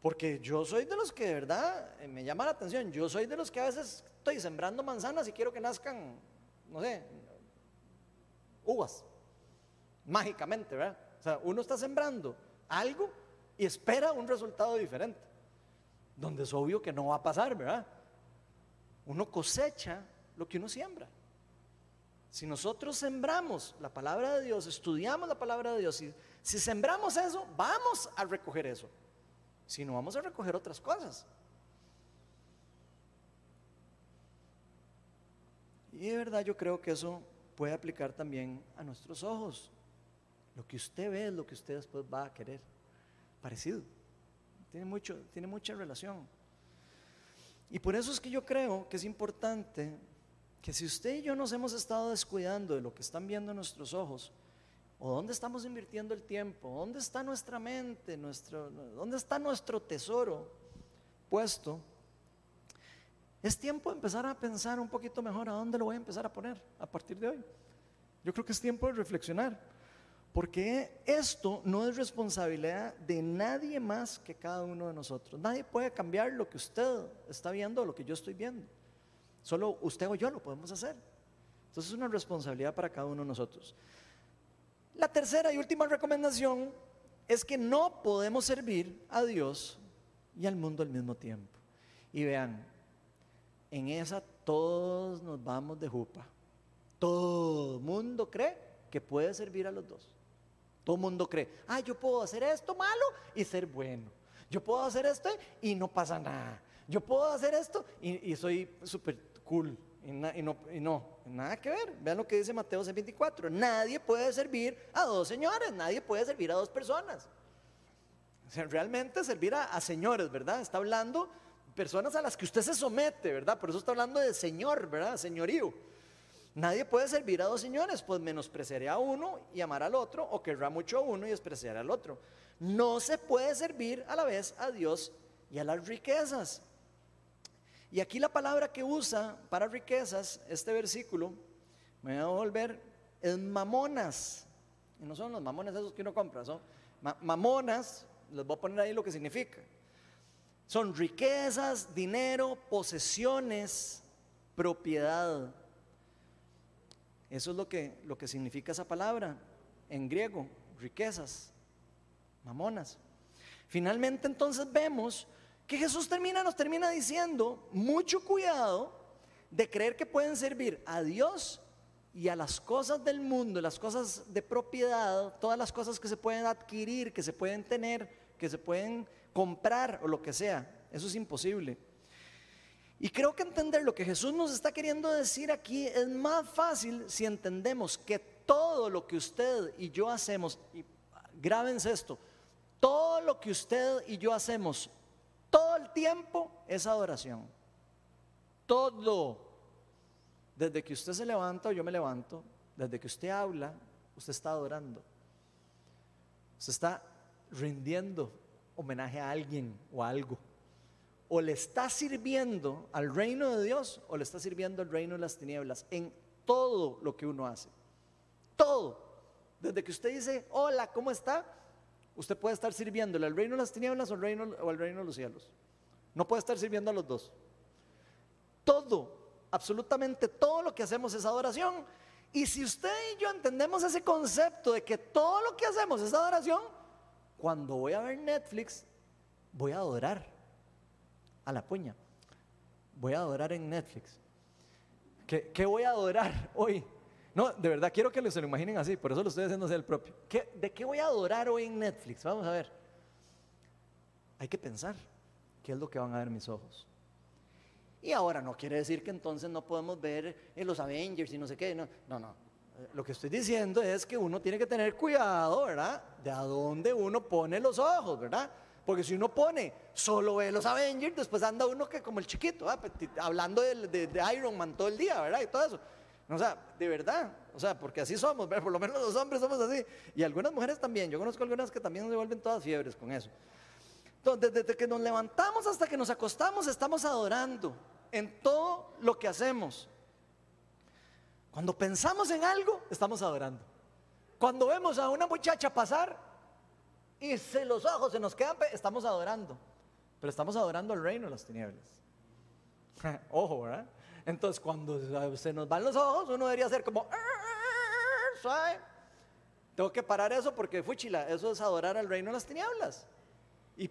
Porque yo soy de los que de verdad eh, me llama la atención. Yo soy de los que a veces estoy sembrando manzanas y quiero que nazcan, no sé, uvas. Mágicamente, ¿verdad? O sea, uno está sembrando algo y espera un resultado diferente. Donde es obvio que no va a pasar, ¿verdad? Uno cosecha lo que uno siembra. Si nosotros sembramos la palabra de Dios, estudiamos la palabra de Dios y si sembramos eso, vamos a recoger eso. Si no, vamos a recoger otras cosas. Y de verdad yo creo que eso puede aplicar también a nuestros ojos. Lo que usted ve es lo que usted después va a querer. Parecido. Tiene, mucho, tiene mucha relación. Y por eso es que yo creo que es importante que si usted y yo nos hemos estado descuidando de lo que están viendo nuestros ojos, o dónde estamos invirtiendo el tiempo, dónde está nuestra mente, nuestro, dónde está nuestro tesoro puesto, es tiempo de empezar a pensar un poquito mejor a dónde lo voy a empezar a poner a partir de hoy. Yo creo que es tiempo de reflexionar, porque esto no es responsabilidad de nadie más que cada uno de nosotros. Nadie puede cambiar lo que usted está viendo o lo que yo estoy viendo. Solo usted o yo lo podemos hacer. Entonces es una responsabilidad para cada uno de nosotros. La tercera y última recomendación es que no podemos servir a Dios y al mundo al mismo tiempo. Y vean, en esa todos nos vamos de jupa. Todo mundo cree que puede servir a los dos. Todo mundo cree, ah, yo puedo hacer esto malo y ser bueno. Yo puedo hacer esto y no pasa nada. Yo puedo hacer esto y, soy súper cool. Y, no, y, no, nada que ver. Vean lo que dice Mateo 24. Nadie puede servir a dos señores, nadie puede servir a dos personas. Realmente servir a, a señores, ¿verdad? Está hablando personas a las que usted se somete, ¿verdad? Por eso está hablando de señor, ¿verdad? Señorío. Nadie puede servir a dos señores, pues menospreciaré a uno y amar al otro, o querrá mucho a uno y despreciará al otro. No se puede servir a la vez a Dios y a las riquezas. Y aquí la palabra que usa para riquezas, este versículo, me voy a volver, es mamonas. Y no son los mamones esos que uno compra, son mamonas, les voy a poner ahí lo que significa. Son riquezas, dinero, posesiones, propiedad. Eso es lo que, lo que significa esa palabra en griego, riquezas, mamonas. Finalmente entonces vemos que Jesús termina, nos termina diciendo, mucho cuidado de creer que pueden servir a Dios y a las cosas del mundo, las cosas de propiedad, todas las cosas que se pueden adquirir, que se pueden tener, que se pueden comprar o lo que sea. Eso es imposible. Y creo que entender lo que Jesús nos está queriendo decir aquí es más fácil si entendemos que todo lo que usted y yo hacemos, y grábense esto, todo lo que usted y yo hacemos tiempo es adoración. Todo. Desde que usted se levanta o yo me levanto, desde que usted habla, usted está adorando. Usted está rindiendo homenaje a alguien o a algo. O le está sirviendo al reino de Dios o le está sirviendo al reino de las tinieblas en todo lo que uno hace. Todo. Desde que usted dice, hola, ¿cómo está? Usted puede estar sirviéndole al reino de las tinieblas o al reino, o al reino de los cielos. No puede estar sirviendo a los dos. Todo, absolutamente todo lo que hacemos es adoración. Y si usted y yo entendemos ese concepto de que todo lo que hacemos es adoración, cuando voy a ver Netflix, voy a adorar a la puña. Voy a adorar en Netflix. ¿Qué, voy a adorar hoy? No, de verdad quiero que se lo imaginen así, por eso lo estoy haciendo el propio. ¿De qué voy a adorar hoy en Netflix? Vamos a ver. Hay que pensar qué es lo que van a ver mis ojos. Y ahora no quiere decir que entonces no podemos ver en los Avengers y no sé qué. No, no, no. Lo que estoy diciendo es que uno tiene que tener cuidado, ¿verdad? De a dónde uno pone los ojos, ¿verdad? Porque si uno pone solo ve los Avengers, después anda uno que como el chiquito, hablando de, Iron Man todo el día, ¿verdad? Y todo eso. O sea, de verdad, o sea, porque así somos, por lo menos los hombres somos así. Y algunas mujeres también, yo conozco algunas que también se vuelven todas fiebres con eso. Entonces, desde que nos levantamos hasta que nos acostamos, estamos adorando en todo lo que hacemos. Cuando pensamos en algo, estamos adorando. Cuando vemos a una muchacha pasar y se los ojos se nos quedan, estamos adorando. Pero estamos adorando el reino de las tinieblas. Ojo, ¿verdad? Entonces, cuando se nos van los ojos, uno debería ser como, Tengo que parar eso porque fuchila, eso es adorar al reino de las tinieblas. Y,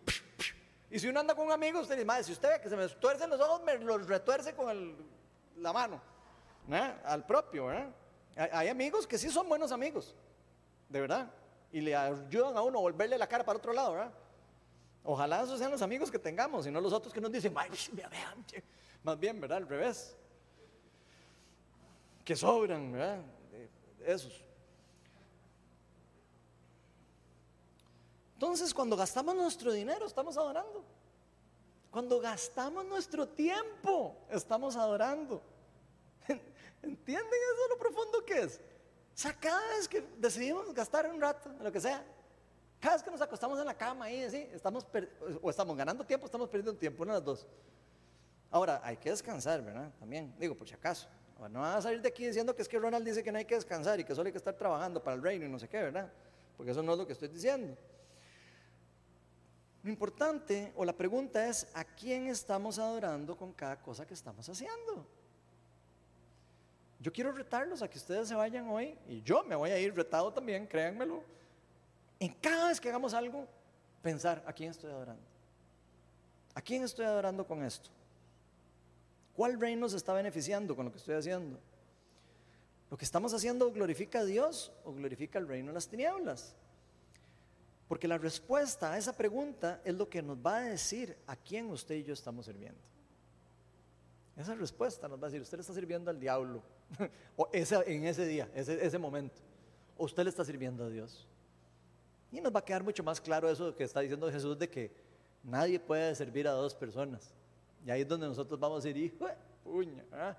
y si uno anda con un amigo, usted dice, si usted ve que se me tuercen los ojos, me los retuerce con la mano. ¿eh? al propio. ¿eh? Hay amigos que sí son buenos amigos, de verdad, y le ayudan a uno a volverle la cara para otro lado. ¿verdad? Ojalá esos sean los amigos que tengamos y no los otros que nos dicen, más bien, ¿verdad? Al revés. que sobran, ¿verdad? Esos. Entonces, cuando gastamos nuestro dinero, estamos adorando. Cuando gastamos nuestro tiempo, estamos adorando. ¿Entienden eso lo profundo que es? O sea, cada vez que decidimos gastar un rato, lo que sea, cada vez que nos acostamos en la cama ahí, así, estamos o estamos ganando tiempo, estamos perdiendo tiempo, una de las dos. Ahora, hay que descansar, ¿verdad? También, digo, por si acaso. no van a salir de aquí diciendo que es que Ronald dice que no hay que descansar y que solo hay que estar trabajando para el reino y no sé qué, ¿verdad? Porque eso no es lo que estoy diciendo. Lo importante o la pregunta es, ¿a quién estamos adorando con cada cosa que estamos haciendo? Yo quiero retarlos a que ustedes se vayan hoy, y yo me voy a ir retado también, créanmelo, en cada vez que hagamos algo, pensar, ¿a quién estoy adorando? ¿A quién estoy adorando con esto? ¿Cuál reino se está beneficiando con lo que estoy haciendo? ¿Lo que estamos haciendo glorifica a Dios o glorifica al reino de las tinieblas? Porque la respuesta a esa pregunta es lo que nos va a decir a quién usted y yo estamos sirviendo. Esa respuesta nos va a decir, usted le está sirviendo al diablo, (laughs) o en ese día, ese, ese momento, o usted le está sirviendo a Dios. Y nos va a quedar mucho más claro eso que está diciendo Jesús de que nadie puede servir a dos personas. Y ahí es donde nosotros vamos a decir, hijo, puña, ¿ah?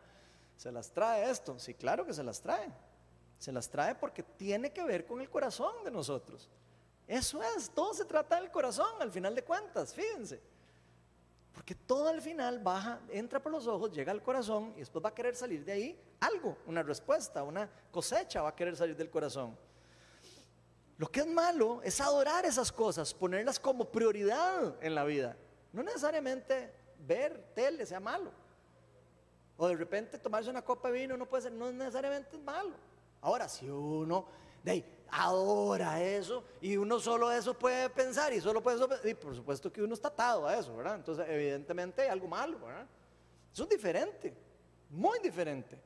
¿se las trae esto? Sí, claro que se las trae. Se las trae porque tiene que ver con el corazón de nosotros. Eso es, todo se trata del corazón al final de cuentas, fíjense. Porque todo al final baja, entra por los ojos, llega al corazón y después va a querer salir de ahí algo, una respuesta, una cosecha va a querer salir del corazón. Lo que es malo es adorar esas cosas, ponerlas como prioridad en la vida. No necesariamente ver tele sea malo. O de repente tomarse una copa de vino no puede ser, no necesariamente es malo. Ahora, si uno de ahí, adora eso y uno solo eso puede pensar y solo puede y por supuesto que uno está atado a eso, ¿verdad? Entonces, evidentemente hay algo malo, ¿verdad? Eso es diferente, muy diferente.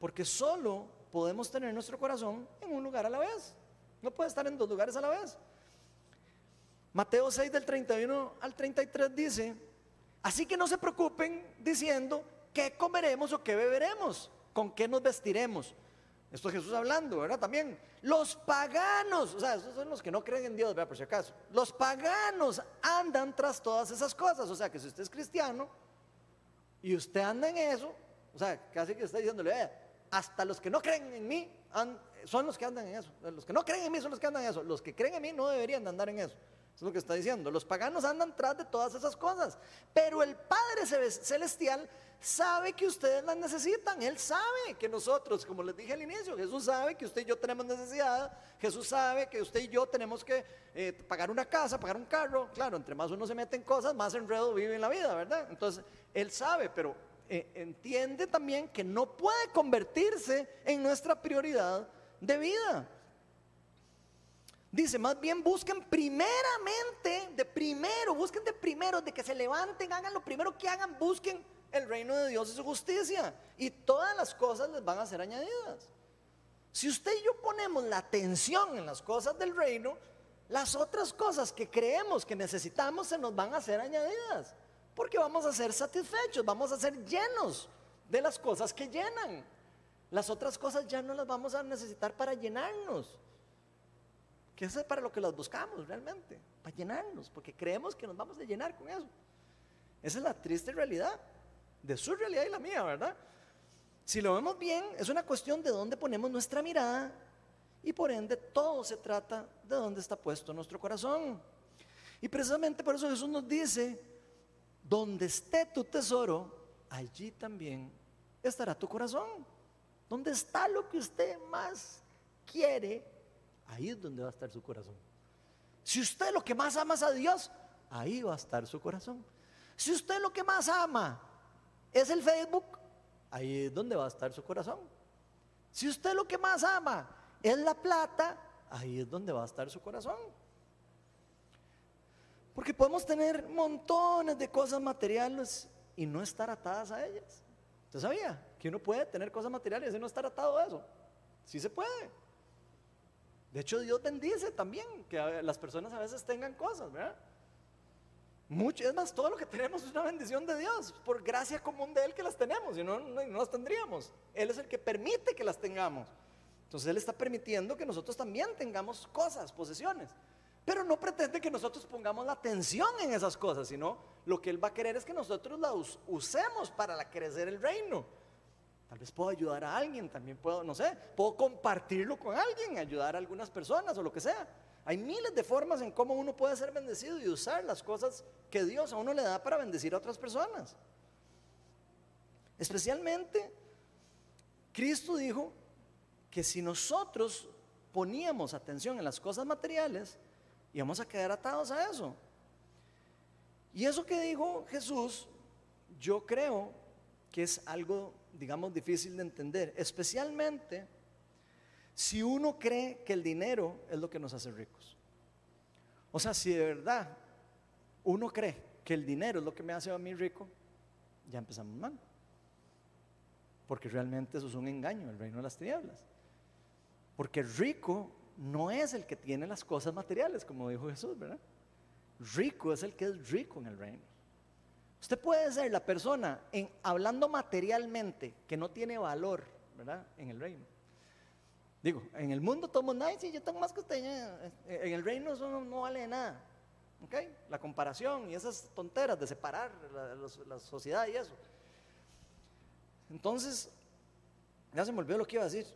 Porque solo podemos tener nuestro corazón en un lugar a la vez. No puede estar en dos lugares a la vez. Mateo 6 del 31 al 33 dice, así que no se preocupen diciendo qué comeremos o qué beberemos, con qué nos vestiremos esto es Jesús hablando, ¿verdad? También los paganos, o sea, esos son los que no creen en Dios, ¿verdad? Por si acaso. Los paganos andan tras todas esas cosas. O sea, que si usted es cristiano y usted anda en eso, o sea, casi que está diciéndole, eh, hasta los que no creen en mí son los que andan en eso. Los que no creen en mí son los que andan en eso. Los que creen en mí no deberían de andar en eso. Es lo que está diciendo. Los paganos andan tras de todas esas cosas. Pero el Padre Celestial sabe que ustedes las necesitan. Él sabe que nosotros, como les dije al inicio, Jesús sabe que usted y yo tenemos necesidad. Jesús sabe que usted y yo tenemos que eh, pagar una casa, pagar un carro. Claro, entre más uno se mete en cosas, más enredo vive en la vida, ¿verdad? Entonces, Él sabe, pero eh, entiende también que no puede convertirse en nuestra prioridad de vida. Dice, más bien busquen primeramente, de primero, busquen de primero, de que se levanten, hagan lo primero que hagan, busquen el reino de Dios y su justicia. Y todas las cosas les van a ser añadidas. Si usted y yo ponemos la atención en las cosas del reino, las otras cosas que creemos que necesitamos se nos van a ser añadidas. Porque vamos a ser satisfechos, vamos a ser llenos de las cosas que llenan. Las otras cosas ya no las vamos a necesitar para llenarnos. Que eso es para lo que las buscamos realmente, para llenarnos, porque creemos que nos vamos a llenar con eso. Esa es la triste realidad de su realidad y la mía, ¿verdad? Si lo vemos bien, es una cuestión de dónde ponemos nuestra mirada y por ende todo se trata de dónde está puesto nuestro corazón. Y precisamente por eso Jesús nos dice, donde esté tu tesoro, allí también estará tu corazón. Donde está lo que usted más quiere, ahí es donde va a estar su corazón. Si usted lo que más ama es a Dios, ahí va a estar su corazón. Si usted lo que más ama es el Facebook, ahí es donde va a estar su corazón. Si usted lo que más ama es la plata, ahí es donde va a estar su corazón. Porque podemos tener montones de cosas materiales y no estar atadas a ellas. ¿Usted sabía que uno puede tener cosas materiales y no estar atado a eso? Sí se puede. De hecho, Dios bendice también que las personas a veces tengan cosas, ¿verdad? mucho, es más, todo lo que tenemos es una bendición de Dios, por gracia común de Él que las tenemos, y no, no, no las tendríamos. Él es el que permite que las tengamos. Entonces Él está permitiendo que nosotros también tengamos cosas, posesiones. Pero no pretende que nosotros pongamos la atención en esas cosas, sino lo que Él va a querer es que nosotros las usemos para crecer el reino. Tal vez puedo ayudar a alguien, también puedo, no sé, puedo compartirlo con alguien, ayudar a algunas personas o lo que sea. Hay miles de formas en cómo uno puede ser bendecido y usar las cosas que Dios a uno le da para bendecir a otras personas. Especialmente, Cristo dijo que si nosotros poníamos atención en las cosas materiales, íbamos a quedar atados a eso. Y eso que dijo Jesús, yo creo que es algo, digamos, difícil de entender, especialmente si uno cree que el dinero es lo que nos hace ricos. O sea, si de verdad uno cree que el dinero es lo que me hace a mí rico, ya empezamos mal. Porque realmente eso es un engaño, el reino de las tinieblas. Porque rico no es el que tiene las cosas materiales, como dijo Jesús, ¿verdad? Rico es el que es rico en el reino. Usted puede ser la persona, en, hablando materialmente, que no tiene valor, ¿verdad? En el reino. Digo, en el mundo todo mundo, ay, sí, yo tengo más que. Eh, en el reino eso no, vale nada. ¿Ok? La comparación y esas tonteras de separar la, sociedad y eso. Entonces, ya se me olvidó lo que iba a decir.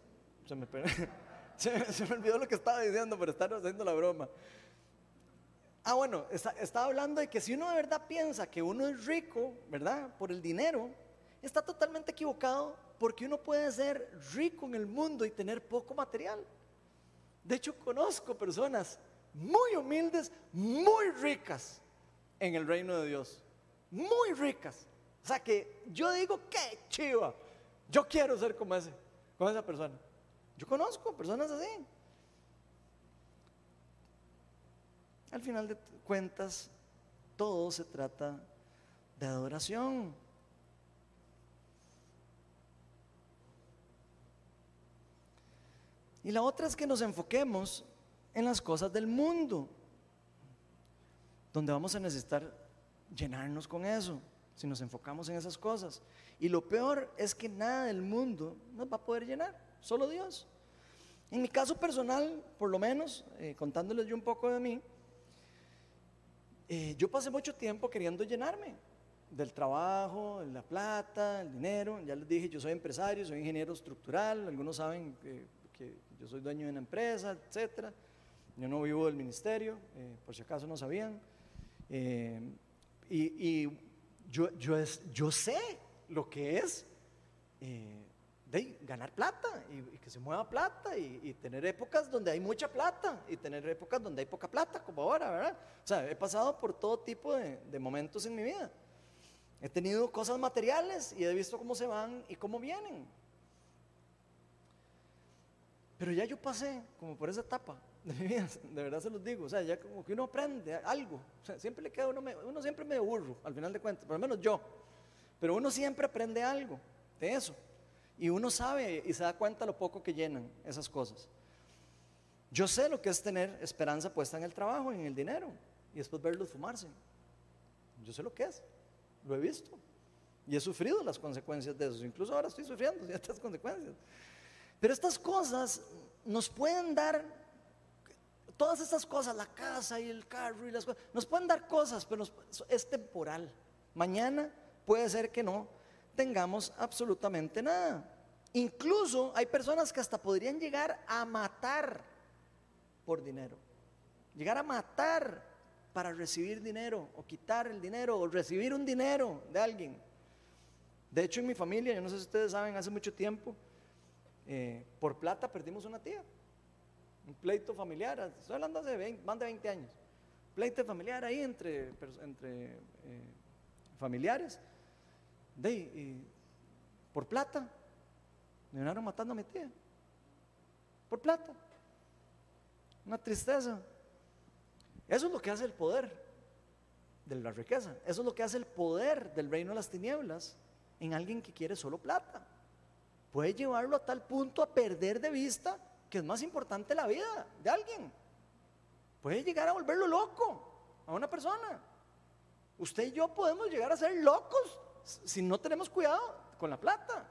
Se me, (laughs) se, me olvidó lo que estaba diciendo por estar haciendo la broma. Ah, bueno, estaba hablando de que si uno de verdad piensa que uno es rico, ¿verdad? Por el dinero, está totalmente equivocado porque uno puede ser rico en el mundo y tener poco material. De hecho, conozco personas muy humildes, muy ricas en el reino de Dios. Muy ricas. O sea que yo digo, qué chiva. Yo quiero ser como ese, como esa persona. Yo conozco personas así. Al final de cuentas, todo se trata de adoración. Y la otra es que nos enfoquemos en las cosas del mundo, donde vamos a necesitar llenarnos con eso, si nos enfocamos en esas cosas. Y lo peor es que nada del mundo nos va a poder llenar, solo Dios. En mi caso personal, por lo menos, eh, contándoles yo un poco de mí, eh, yo pasé mucho tiempo queriendo llenarme del trabajo, de la plata, el dinero. Ya les dije, yo soy empresario, soy ingeniero estructural, algunos saben que yo soy dueño de una empresa, etcétera. Yo no vivo del ministerio, eh, por si acaso no sabían. Eh, y, yo, sé lo que es de ganar plata y, que se mueva plata y, tener épocas donde hay mucha plata y tener épocas donde hay poca plata, como ahora, ¿verdad? O sea, he pasado por todo tipo de, de momentos en mi vida. He tenido cosas materiales y he visto cómo se van y cómo vienen. Pero ya yo pasé como por esa etapa de mi vida, (laughs) de verdad se los digo, o sea, ya como que uno aprende algo, o sea, siempre le queda uno, uno siempre me burro, al final de cuentas, por lo menos yo, pero uno siempre aprende algo de eso, y uno sabe y se da cuenta lo poco que llenan esas cosas. Yo sé lo que es tener esperanza puesta en el trabajo, en el dinero, y después verlos fumarse. Yo sé lo que es, lo he visto, y he sufrido las consecuencias de eso, incluso ahora estoy sufriendo (laughs) ciertas consecuencias. Pero estas cosas nos pueden dar, todas estas cosas, la casa y el carro y las cosas, nos pueden dar cosas, pero es temporal. Mañana puede ser que no tengamos absolutamente nada. Incluso hay personas que hasta podrían llegar a matar por dinero. Llegar a matar para recibir dinero o quitar el dinero o recibir un dinero de alguien. De hecho, en mi familia, yo no sé si ustedes saben, hace mucho tiempo, eh, por plata perdimos una tía. Un pleito familiar, estoy hablando hace 20, más de 20 años. Pleito familiar ahí entre, entre eh, familiares. De, y por plata, me vinieron matando a mi tía. Por plata. Una tristeza. Eso es lo que hace el poder de la riqueza. Eso es lo que hace el poder del reino de las tinieblas en alguien que quiere solo plata puede llevarlo a tal punto a perder de vista que es más importante la vida de alguien. Puede llegar a volverlo loco a una persona. Usted y yo podemos llegar a ser locos si no tenemos cuidado con la plata.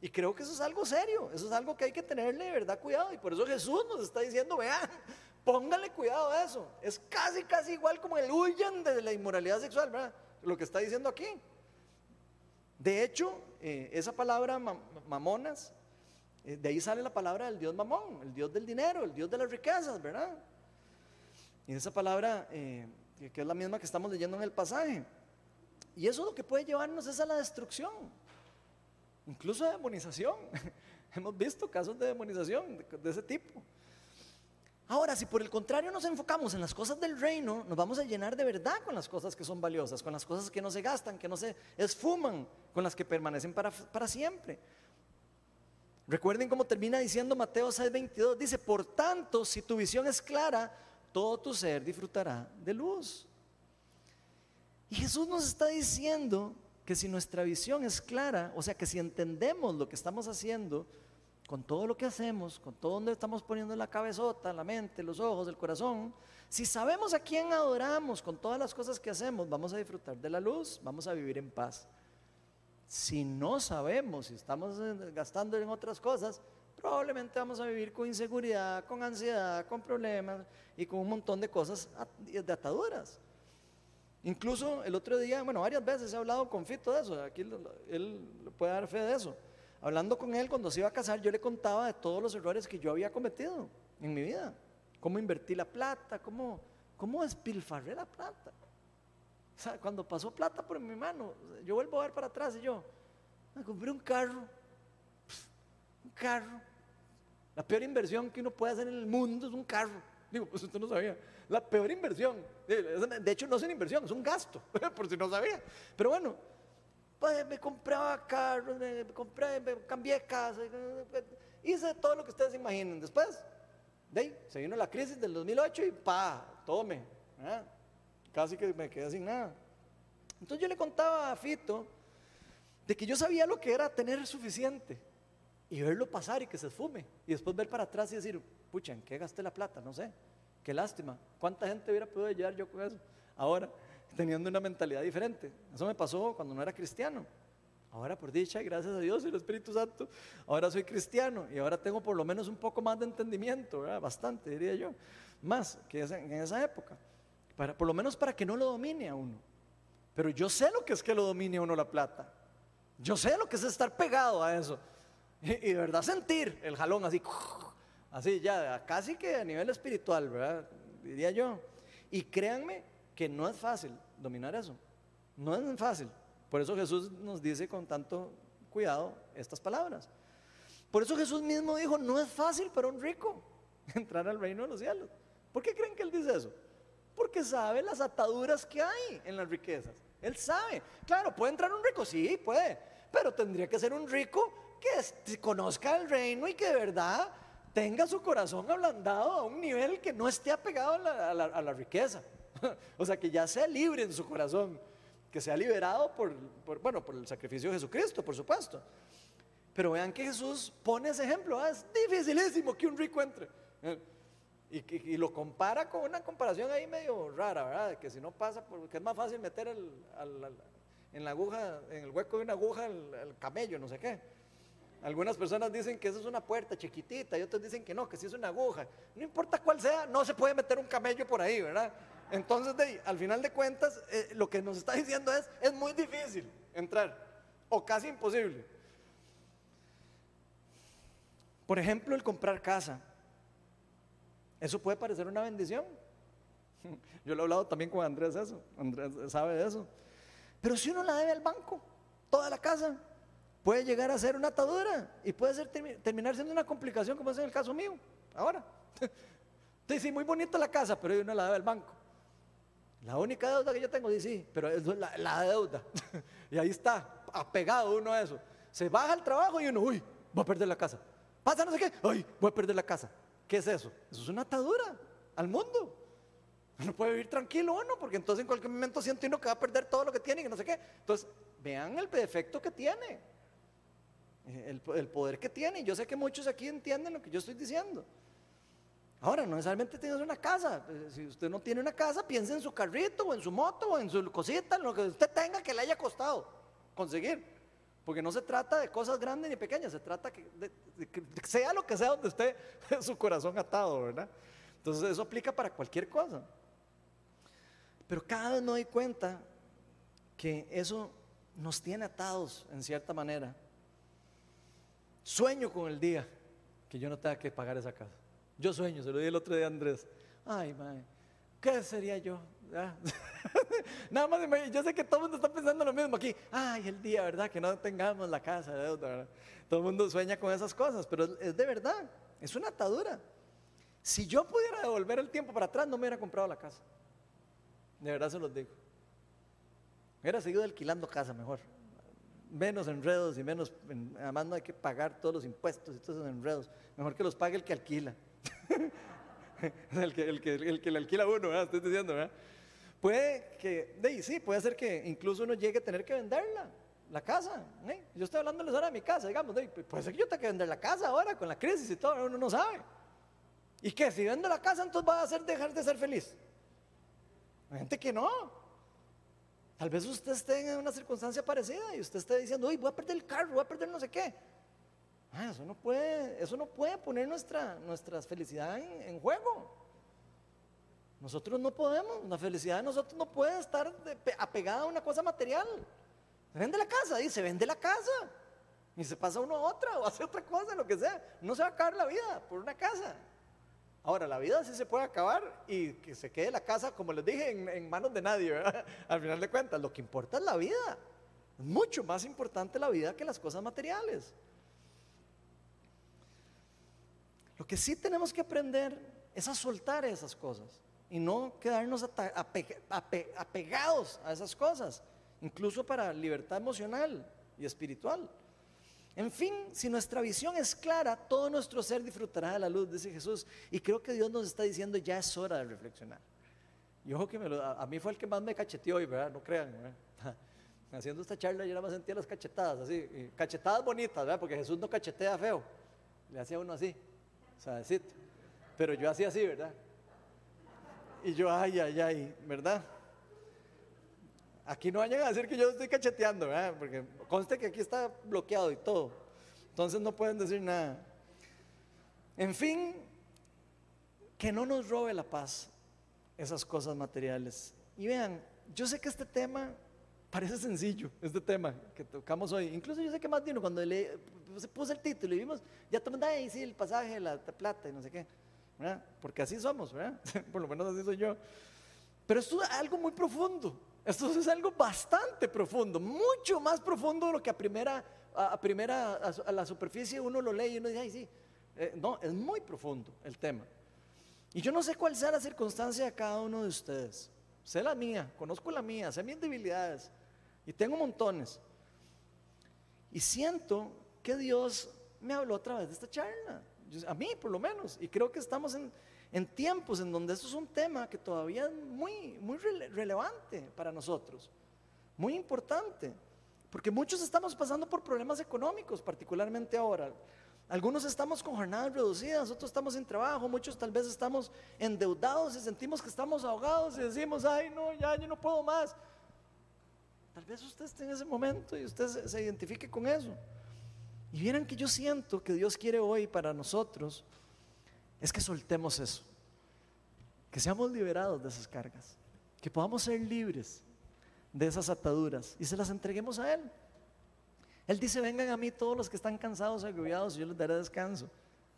Y creo que eso es algo serio, eso es algo que hay que tenerle de verdad cuidado. Y por eso Jesús nos está diciendo, vean, (laughs) póngale cuidado a eso. Es casi, casi igual como el huyan de la inmoralidad sexual, ¿verdad? Lo que está diciendo aquí. De hecho, eh, esa palabra mamonas, eh, de ahí sale la palabra del Dios mamón, el Dios del dinero, el Dios de las riquezas, ¿verdad? Y esa palabra, eh, que es la misma que estamos leyendo en el pasaje. Y eso lo que puede llevarnos es a la destrucción, incluso a demonización. (laughs) Hemos visto casos de demonización de, ese tipo. Ahora, si por el contrario nos enfocamos en las cosas del reino, nos vamos a llenar de verdad con las cosas que son valiosas, con las cosas que no se gastan, que no se esfuman, con las que permanecen para, para siempre. Recuerden cómo termina diciendo Mateo 6:22, dice, por tanto, si tu visión es clara, todo tu ser disfrutará de luz. Y Jesús nos está diciendo que si nuestra visión es clara, o sea que si entendemos lo que estamos haciendo, con todo lo que hacemos, con todo donde estamos poniendo la cabezota, la mente, los ojos, el corazón, si sabemos a quién adoramos con todas las cosas que hacemos, vamos a disfrutar de la luz, vamos a vivir en paz. Si no sabemos, si estamos gastando en otras cosas, probablemente vamos a vivir con inseguridad, con ansiedad, con problemas y con un montón de cosas de ataduras. Incluso el otro día, bueno, varias veces he hablado con Fito de eso, aquí él puede dar fe de eso. Hablando con él cuando se iba a casar, yo le contaba de todos los errores que yo había cometido en mi vida. Cómo invertí la plata, cómo, cómo despilfarré la plata. O sea, cuando pasó plata por mi mano, yo vuelvo a ver para atrás y yo, me compré un carro, un carro. La peor inversión que uno puede hacer en el mundo es un carro. Digo, pues usted no sabía. La peor inversión. De hecho, no es una inversión, es un gasto, (laughs) por si no sabía. Pero bueno, pues me compraba carros, me, compré, me cambié casa, hice todo lo que ustedes imaginen. Después, de ahí, se vino la crisis del 2008 y pa, tome. Casi que me quedé sin nada. Entonces yo le contaba a Fito de que yo sabía lo que era tener suficiente y verlo pasar y que se esfume y después ver para atrás y decir, pucha, ¿en qué gasté la plata? No sé. Qué lástima. ¿Cuánta gente hubiera podido llegar yo con eso? Ahora, (laughs) teniendo una mentalidad diferente. Eso me pasó cuando no era cristiano. Ahora, por dicha, gracias a Dios y el Espíritu Santo, ahora soy cristiano y ahora tengo por lo menos un poco más de entendimiento, bastante, diría yo, más que en esa época. Para, por lo menos para que no lo domine a uno. Pero yo sé lo que es que lo domine a uno la plata. Yo sé lo que es estar pegado a eso. (laughs) Y, de verdad sentir el jalón así, (laughs) así ya, casi que a nivel espiritual, ¿verdad? Diría yo. Y créanme que no es fácil dominar eso. No es fácil. Por eso Jesús nos dice con tanto cuidado estas palabras. Por eso Jesús mismo dijo, no es fácil para un rico (laughs) entrar al reino de los cielos. ¿Por qué creen que él dice eso? Porque sabe las ataduras que hay en las riquezas. Él sabe. Claro, puede entrar un rico, sí, puede. Pero tendría que ser un rico que conozca el reino y que de verdad tenga su corazón ablandado a un nivel que no esté apegado a la riqueza. (laughs) o sea, que ya sea libre en su corazón, que sea liberado por, bueno, por el sacrificio de Jesucristo, por supuesto. Pero vean que Jesús pone ese ejemplo, ah, es dificilísimo que un rico entre. (laughs) Eh, y, lo compara con una comparación ahí medio rara, ¿verdad? Que si no pasa, porque es más fácil meter en la aguja, en el hueco de una aguja el, camello, no sé qué. Algunas personas dicen que eso es una puerta chiquitita y otros dicen que no, que si es una aguja. No importa cuál sea, no se puede meter un camello por ahí, ¿verdad? Entonces, al final de cuentas, eh, lo que nos está diciendo es, es muy difícil entrar, o casi imposible. Por ejemplo, el comprar casa. Eso puede parecer una bendición. (laughs) Yo lo he hablado también con Andrés eso, Andrés sabe de eso. Pero si uno la debe al banco, toda la casa, puede llegar a ser una atadura y puede ser, terminar siendo una complicación como es en el caso mío, ahora. (laughs) Sí, muy bonita la casa, pero uno la debe al banco. La única deuda que yo tengo, dice, sí, pero es la, deuda. (laughs) y ahí está, apegado uno a eso. Se baja el trabajo y uno, uy, voy a perder la casa. Pasa no sé qué, uy, voy a perder la casa. ¿Qué es eso? Eso es una atadura al mundo. No puede vivir tranquilo uno, porque entonces en cualquier momento siente uno que va a perder todo lo que tiene y no sé qué. Entonces, vean el defecto que tiene, el, el poder que tiene. Yo sé que muchos aquí entienden lo que yo estoy diciendo. Ahora, no necesariamente tienes una casa. Eh, Si usted no tiene una casa, piense en su carrito o en su moto o en su cosita, en lo que usted tenga que le haya costado conseguir. Porque no se trata de cosas grandes ni pequeñas, se trata que, de, sea lo que sea donde esté (laughs) su corazón atado, ¿verdad? Entonces eso aplica para cualquier cosa. Pero cada vez me doy cuenta que eso nos tiene atados en cierta manera. Sueño con el día que yo no tenga que pagar esa casa. Yo sueño, se lo dije el otro día a Andrés. Ay, mae, ¿qué sería yo? Ah. (laughs) Nada más, yo sé que todo el mundo está pensando lo mismo aquí. Ay, el día, ¿verdad? Que no tengamos la casa ¿verdad? Todo el mundo sueña con esas cosas, pero es, de verdad, es una atadura. Si yo pudiera devolver el tiempo para atrás, no me hubiera comprado la casa. De verdad se los digo. Hubiera seguido alquilando casa mejor. Menos enredos y menos, en- además no hay que pagar todos los impuestos y todos esos enredos. Mejor que los pague el que alquila. (laughs) el, que, el, que, el que le alquila a uno. Estoy diciendo. Puede que, ahí sí, puede ser que incluso uno llegue a tener que venderla, la casa. ¿eh? Yo estoy hablándoles ahora de mi casa, digamos, de, puede ser que yo tenga que vender la casa ahora con la crisis y todo, uno no sabe. ¿Y qué? Si vendo la casa, entonces va a hacer dejar de ser feliz. Hay gente que no. Tal vez usted esté en una circunstancia parecida y usted esté diciendo, uy, voy a perder el carro, voy a perder no sé qué. Ah, eso no puede, eso no puede poner nuestra, felicidad en, juego. Nosotros no podemos, la felicidad de nosotros no puede estar apegada a una cosa material. Se vende la casa, dice, se vende la casa. Y se pasa uno a otra o hace otra cosa, lo que sea. No se va a acabar la vida por una casa. Ahora, la vida sí se puede acabar y que se quede la casa, como les dije, en, manos de nadie, ¿verdad? (laughs) Al final de cuentas, lo que importa es la vida. Mucho más importante la vida que las cosas materiales. Lo que sí tenemos que aprender es a soltar esas cosas y no quedarnos apegados a esas cosas, incluso para libertad emocional y espiritual. En fin, si nuestra visión es clara, todo nuestro ser disfrutará de la luz, dice Jesús. Y creo que Dios nos está diciendo, ya es hora de reflexionar. Y ojo que me a, mí fue el que más me cacheteó hoy, ¿verdad? No crean, ¿verdad? (laughs) Haciendo esta charla yo nada más sentía las cachetadas, así, cachetadas bonitas, ¿verdad? Porque Jesús no cachetea feo. Le hacía uno así, suavecito. Pero yo hacía así, ¿verdad? Y yo, ay, ay, ay, ¿verdad? Aquí no vayan a decir que yo estoy cacheteando, ¿verdad? Porque conste que aquí está bloqueado y todo. Entonces no pueden decir nada. En fin, que no nos robe la paz esas cosas materiales. Y vean, yo sé que este tema parece sencillo, este tema que tocamos hoy. Incluso yo sé que más de uno cuando le se puso el título y vimos, ya mundo, ay, sí, el pasaje, la plata y no sé qué. ¿verdad? Porque así somos, ¿verdad? (laughs) Por lo menos así soy yo. Pero esto es algo muy profundo. Esto es algo bastante profundo, mucho más profundo de lo que a primera, a, primera, a, la superficie uno lo lee y uno dice, ay, sí. Eh, no, es muy profundo el tema. Y yo no sé cuál sea la circunstancia de cada uno de ustedes. Sé la mía, conozco la mía, sé mis debilidades y tengo montones. Y siento que Dios me habló a través de esta charla, a mí por lo menos. Y creo que estamos en, en tiempos en donde esto es un tema que todavía es muy, muy rele- relevante para nosotros, muy importante. Porque muchos estamos pasando por problemas económicos, particularmente ahora. Algunos estamos con jornadas reducidas, otros estamos sin trabajo, muchos tal vez estamos endeudados y sentimos que estamos ahogados y decimos, ay no, ya yo no puedo más. Tal vez usted esté en ese momento y usted se, se identifique con eso. Y vieran que yo siento que Dios quiere hoy para nosotros es que soltemos eso, que seamos liberados de esas cargas, que podamos ser libres de esas ataduras y se las entreguemos a Él. Él dice, vengan a mí todos los que están cansados, agobiados, y yo les daré descanso.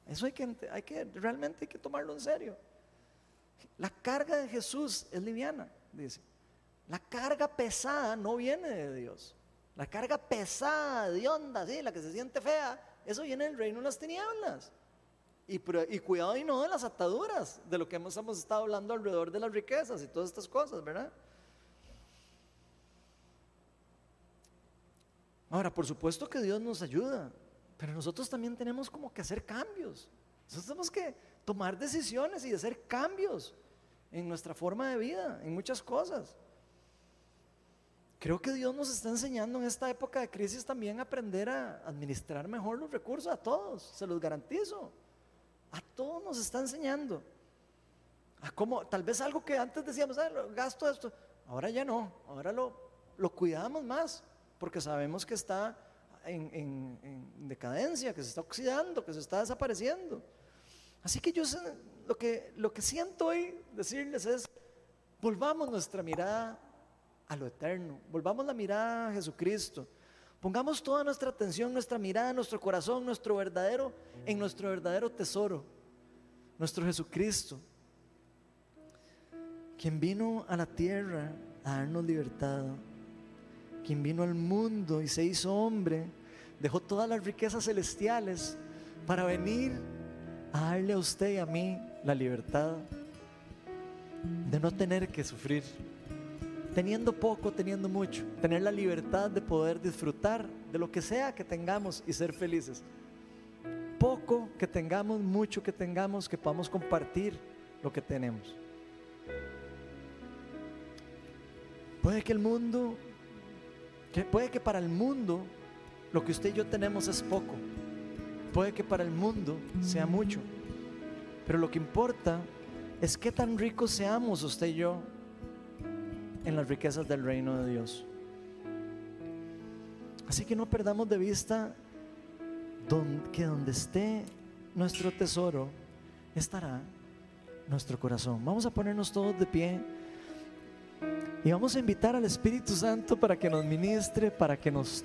Eso hay que, hay que, realmente hay que tomarlo en serio. La carga de Jesús es liviana, dice. La carga pesada no viene de Dios. La carga pesada, de onda, ¿sí? la que se siente fea, eso viene del reino de las tinieblas. Y, cuidado y no de las ataduras, de lo que hemos, hemos estado hablando alrededor de las riquezas y todas estas cosas, ¿verdad? Ahora, por supuesto que Dios nos ayuda, pero nosotros también tenemos como que hacer cambios. Nosotros tenemos que tomar decisiones y hacer cambios en nuestra forma de vida, en muchas cosas. Creo que Dios nos está enseñando en esta época de crisis también a aprender a administrar mejor los recursos a todos, se los garantizo. A todos nos está enseñando. a cómo, tal vez algo que antes decíamos, ah, gasto esto, ahora ya no, ahora lo, lo cuidamos más, porque sabemos que está en, decadencia, que se está oxidando, que se está desapareciendo. Así que yo lo que, lo que siento hoy decirles es, volvamos nuestra mirada a lo eterno, volvamos la mirada a Jesucristo, pongamos toda nuestra atención, nuestra mirada, nuestro corazón, nuestro verdadero, en nuestro verdadero tesoro, nuestro Jesucristo, quien vino a la tierra a darnos libertad quien vino al mundo y se hizo hombre, dejó todas las riquezas celestiales para venir a darle a usted y a mí la libertad de no tener que sufrir, teniendo poco, teniendo mucho, tener la libertad de poder disfrutar de lo que sea que tengamos y ser felices. Poco que tengamos, mucho que tengamos, que podamos compartir lo que tenemos. Puede que el mundo puede que para el mundo lo que usted y yo tenemos es poco. Puede que para el mundo sea mucho. Pero lo que importa es qué tan ricos seamos usted y yo en las riquezas del reino de Dios. Así que no perdamos de vista que donde esté nuestro tesoro estará nuestro corazón. Vamos a ponernos todos de pie. Y vamos a invitar al Espíritu Santo para que nos ministre, para que nos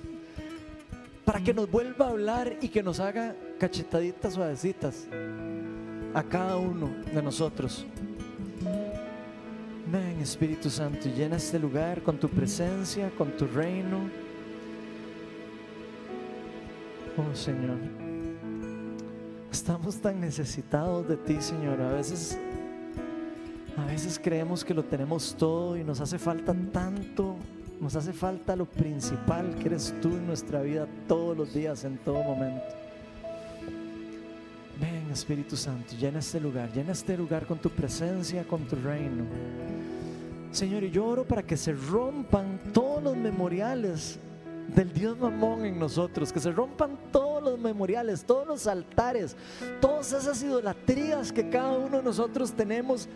para que nos vuelva a hablar y que nos haga cachetaditas suavecitas a cada uno de nosotros. Ven Espíritu Santo y llena este lugar con tu presencia, con tu reino. Oh Señor, estamos tan necesitados de ti, Señor. A veces a veces creemos que lo tenemos todo y nos hace falta tanto, nos hace falta lo principal que eres tú en nuestra vida todos los días, en todo momento. Ven Espíritu Santo, llena este lugar, llena este lugar con tu presencia, con tu reino. Señor, y yo oro para que se rompan todos los memoriales del Dios mamón en nosotros, que se rompan todos los memoriales, todos los altares, todas esas idolatrías que cada uno de nosotros tenemos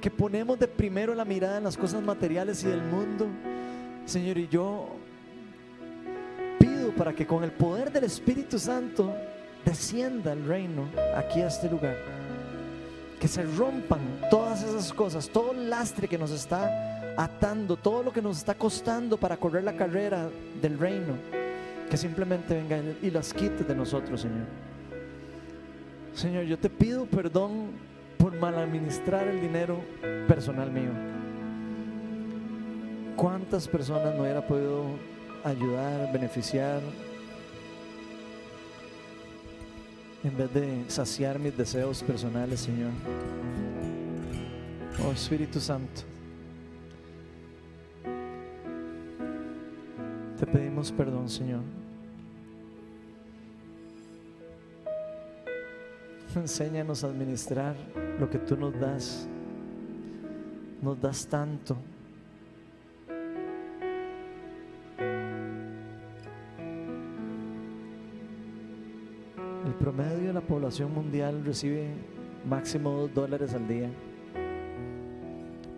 que ponemos de primero la mirada en las cosas materiales y del mundo. Señor, y yo pido para que con el poder del Espíritu Santo descienda el reino aquí a este lugar. Que se rompan todas esas cosas, todo el lastre que nos está atando, todo lo que nos está costando para correr la carrera del reino. Que simplemente venga y las quite de nosotros, Señor. Señor, yo te pido perdón por mal administrar el dinero personal mío. ¿Cuántas personas no hubiera podido ayudar, beneficiar, en vez de saciar mis deseos personales, Señor? Oh Espíritu Santo, te pedimos perdón, Señor. enséñanos a administrar lo que tú nos das. Nos das tanto. El promedio la población mundial recibe máximo dos dólares al día.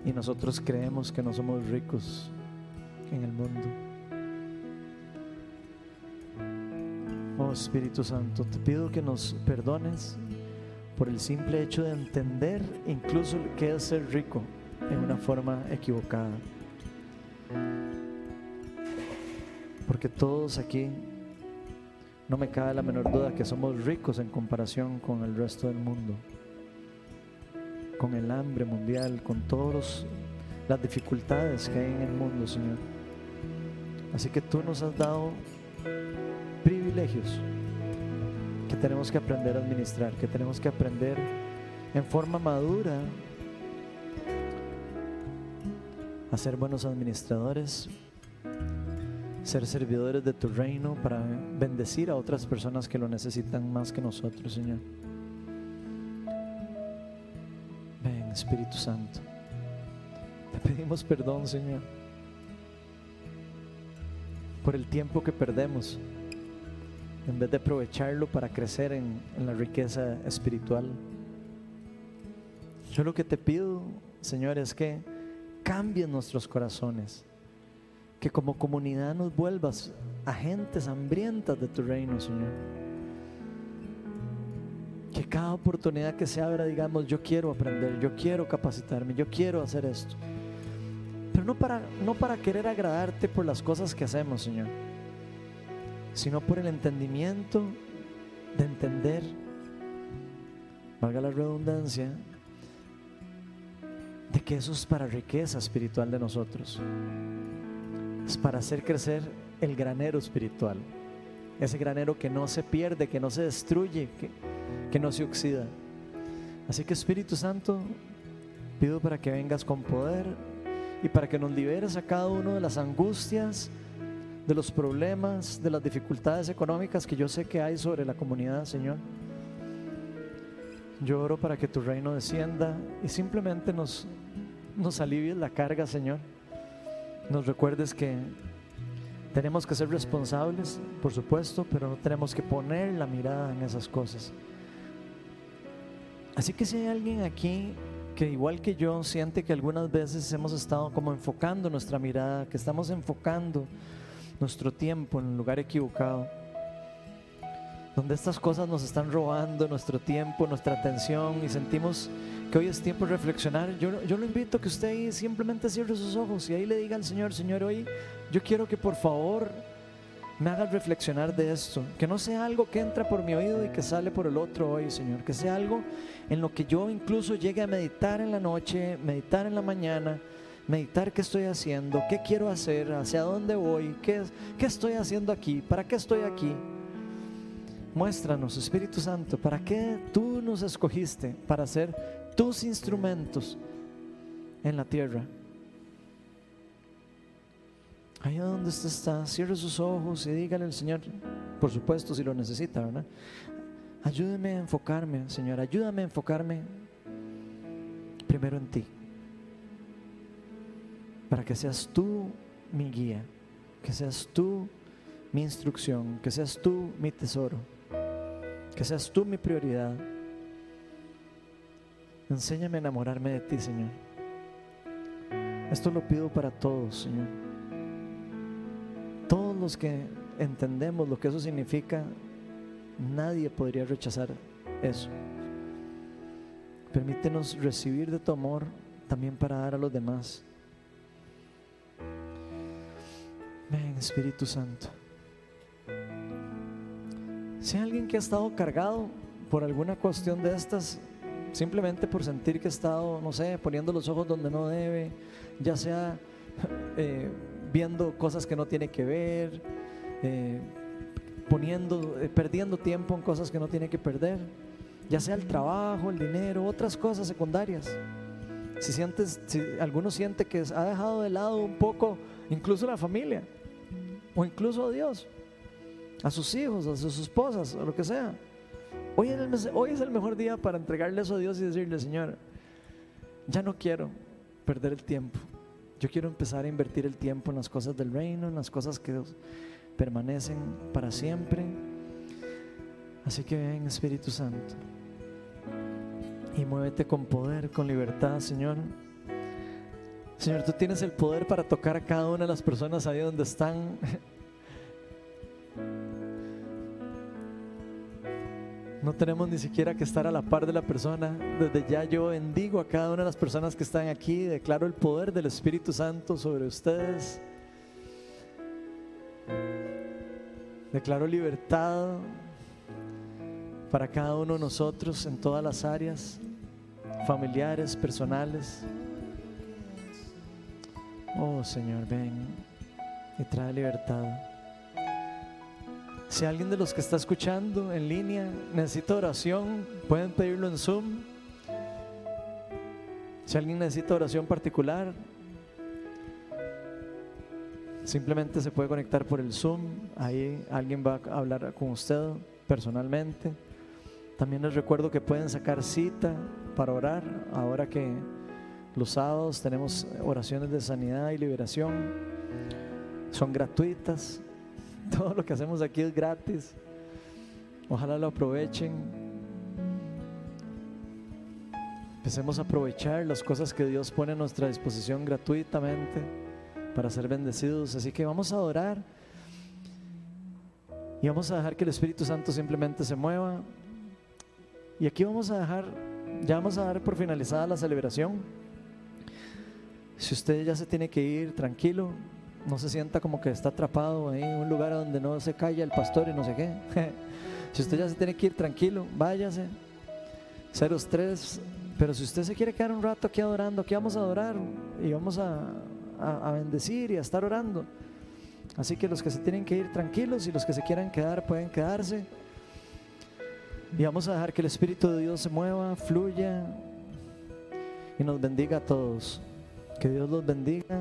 Y nosotros creemos que no somos ricos en el mundo. Oh Espíritu Santo, te pido que nos perdones por el simple hecho de entender incluso que es ser rico en una forma equivocada. Porque todos aquí, no me cabe la menor duda que somos ricos en comparación con el resto del mundo, con el hambre mundial, con todas las dificultades que hay en el mundo, Señor. Así que tú nos has dado privilegios que tenemos que aprender a administrar, que tenemos que aprender en forma madura a ser buenos administradores, ser servidores de tu reino para bendecir a otras personas que lo necesitan más que nosotros, Señor. Ven, Espíritu Santo. Te pedimos perdón, Señor, por el tiempo que perdemos en vez de aprovecharlo para crecer en, la riqueza espiritual. Yo lo que te pido, Señor, es que cambies nuestros corazones, que como comunidad nos vuelvas agentes hambrientas de tu reino, Señor. Que cada oportunidad que se abra, digamos, yo quiero aprender, yo quiero capacitarme, yo quiero hacer esto. Pero no para, no para querer agradarte por las cosas que hacemos, Señor, sino por el entendimiento de entender, valga la redundancia, de que eso es para riqueza espiritual de nosotros. Para hacer crecer el granero espiritual. Ese granero que no se pierde, que no se destruye, que, que no se oxida. Así que Espíritu Santo, pido para que vengas con poder y para que nos liberes a cada uno de las angustias, de los problemas, de las dificultades económicas que yo sé que hay sobre la comunidad, Señor. Yo oro para que tu reino descienda y simplemente nos, nos alivies la carga, Señor. Nos recuerdes que tenemos que ser responsables, por supuesto, pero no tenemos que poner la mirada en esas cosas. Así que si hay alguien aquí que igual que yo siente que algunas veces hemos estado como enfocando nuestra mirada, que estamos enfocando nuestro tiempo en un lugar equivocado, donde estas cosas nos están robando nuestro tiempo, nuestra atención y sentimos que hoy es tiempo de reflexionar, yo, yo lo invito a que usted simplemente cierre sus ojos y ahí le diga al Señor, Señor, hoy yo quiero que por favor me haga reflexionar de esto, que no sea algo que entra por mi oído y que sale por el otro hoy, Señor, que sea algo en lo que yo incluso llegue a meditar en la noche, meditar en la mañana, meditar qué estoy haciendo, qué quiero hacer, hacia dónde voy, qué, qué estoy haciendo aquí, para qué estoy aquí. Muéstranos, Espíritu Santo, para qué tú nos escogiste para ser tus instrumentos en la tierra. Ahí donde usted está, cierre sus ojos y dígale al Señor, por supuesto, si lo necesita, ¿verdad? Ayúdeme a enfocarme, Señor, ayúdame a enfocarme primero en ti, para que seas tú mi guía, que seas tú mi instrucción, que seas tú mi tesoro, que seas tú mi prioridad. Enséñame a enamorarme de ti, Señor. Esto lo pido para todos, Señor. Todos los que entendemos lo que eso significa, nadie podría rechazar eso. Permítenos recibir de tu amor también para dar a los demás. Ven, Espíritu Santo. Si hay alguien que ha estado cargado por alguna cuestión de estas, simplemente por sentir que ha estado, no sé, poniendo los ojos donde no debe, ya sea eh, viendo cosas que no tiene que ver, eh, poniendo, eh, perdiendo tiempo en cosas que no tiene que perder, ya sea el trabajo, el dinero, otras cosas secundarias. Si sientes, si alguno siente que ha dejado de lado un poco, incluso la familia, o incluso a Dios, a sus hijos, a sus esposas, o lo que sea. Hoy es, el, mejor día para entregarle eso a Dios y decirle, Señor, ya no quiero perder el tiempo. Yo quiero empezar a invertir el tiempo en las cosas del reino, en las cosas que permanecen para siempre. Así que ven Espíritu Santo y muévete con poder, con libertad, Señor. Señor, tú tienes el poder para tocar a cada una de las personas ahí donde están. No tenemos ni siquiera que estar a la par de la persona. Desde ya yo bendigo a cada una de las personas que están aquí. Declaro el poder del Espíritu Santo sobre ustedes. Declaro libertad para cada uno de nosotros en todas las áreas, familiares, personales. Oh Señor, ven y trae libertad. Si alguien de los que está escuchando en línea necesita oración, pueden pedirlo en Zoom. Si alguien necesita oración particular, Simplemente se puede conectar por el Zoom, ahí alguien va a hablar con usted personalmente. También les recuerdo que pueden sacar cita para orar, ahora que los sábados tenemos oraciones de sanidad y liberación, son gratuitas, (laughs) todo lo que hacemos aquí es gratis, ojalá lo aprovechen. Empecemos a aprovechar las cosas que Dios pone a nuestra disposición gratuitamente para ser bendecidos. Así que vamos a adorar y vamos a dejar que el Espíritu Santo simplemente se mueva. Y aquí vamos a dejar, ya vamos a dar por finalizada la celebración. Si usted ya se tiene que ir, tranquilo, no se sienta como que está atrapado ahí en un lugar donde no se calla el pastor y no sé qué. (laughs) si usted ya se tiene que ir, tranquilo, váyase. Ceros tres, pero si usted se quiere quedar un rato aquí adorando, aquí vamos a adorar y vamos a, a, a bendecir y a estar orando. Así que los que se tienen que ir tranquilos y los que se quieran quedar pueden quedarse. Y vamos a dejar que el Espíritu de Dios se mueva, fluya y nos bendiga a todos. Que Dios los bendiga.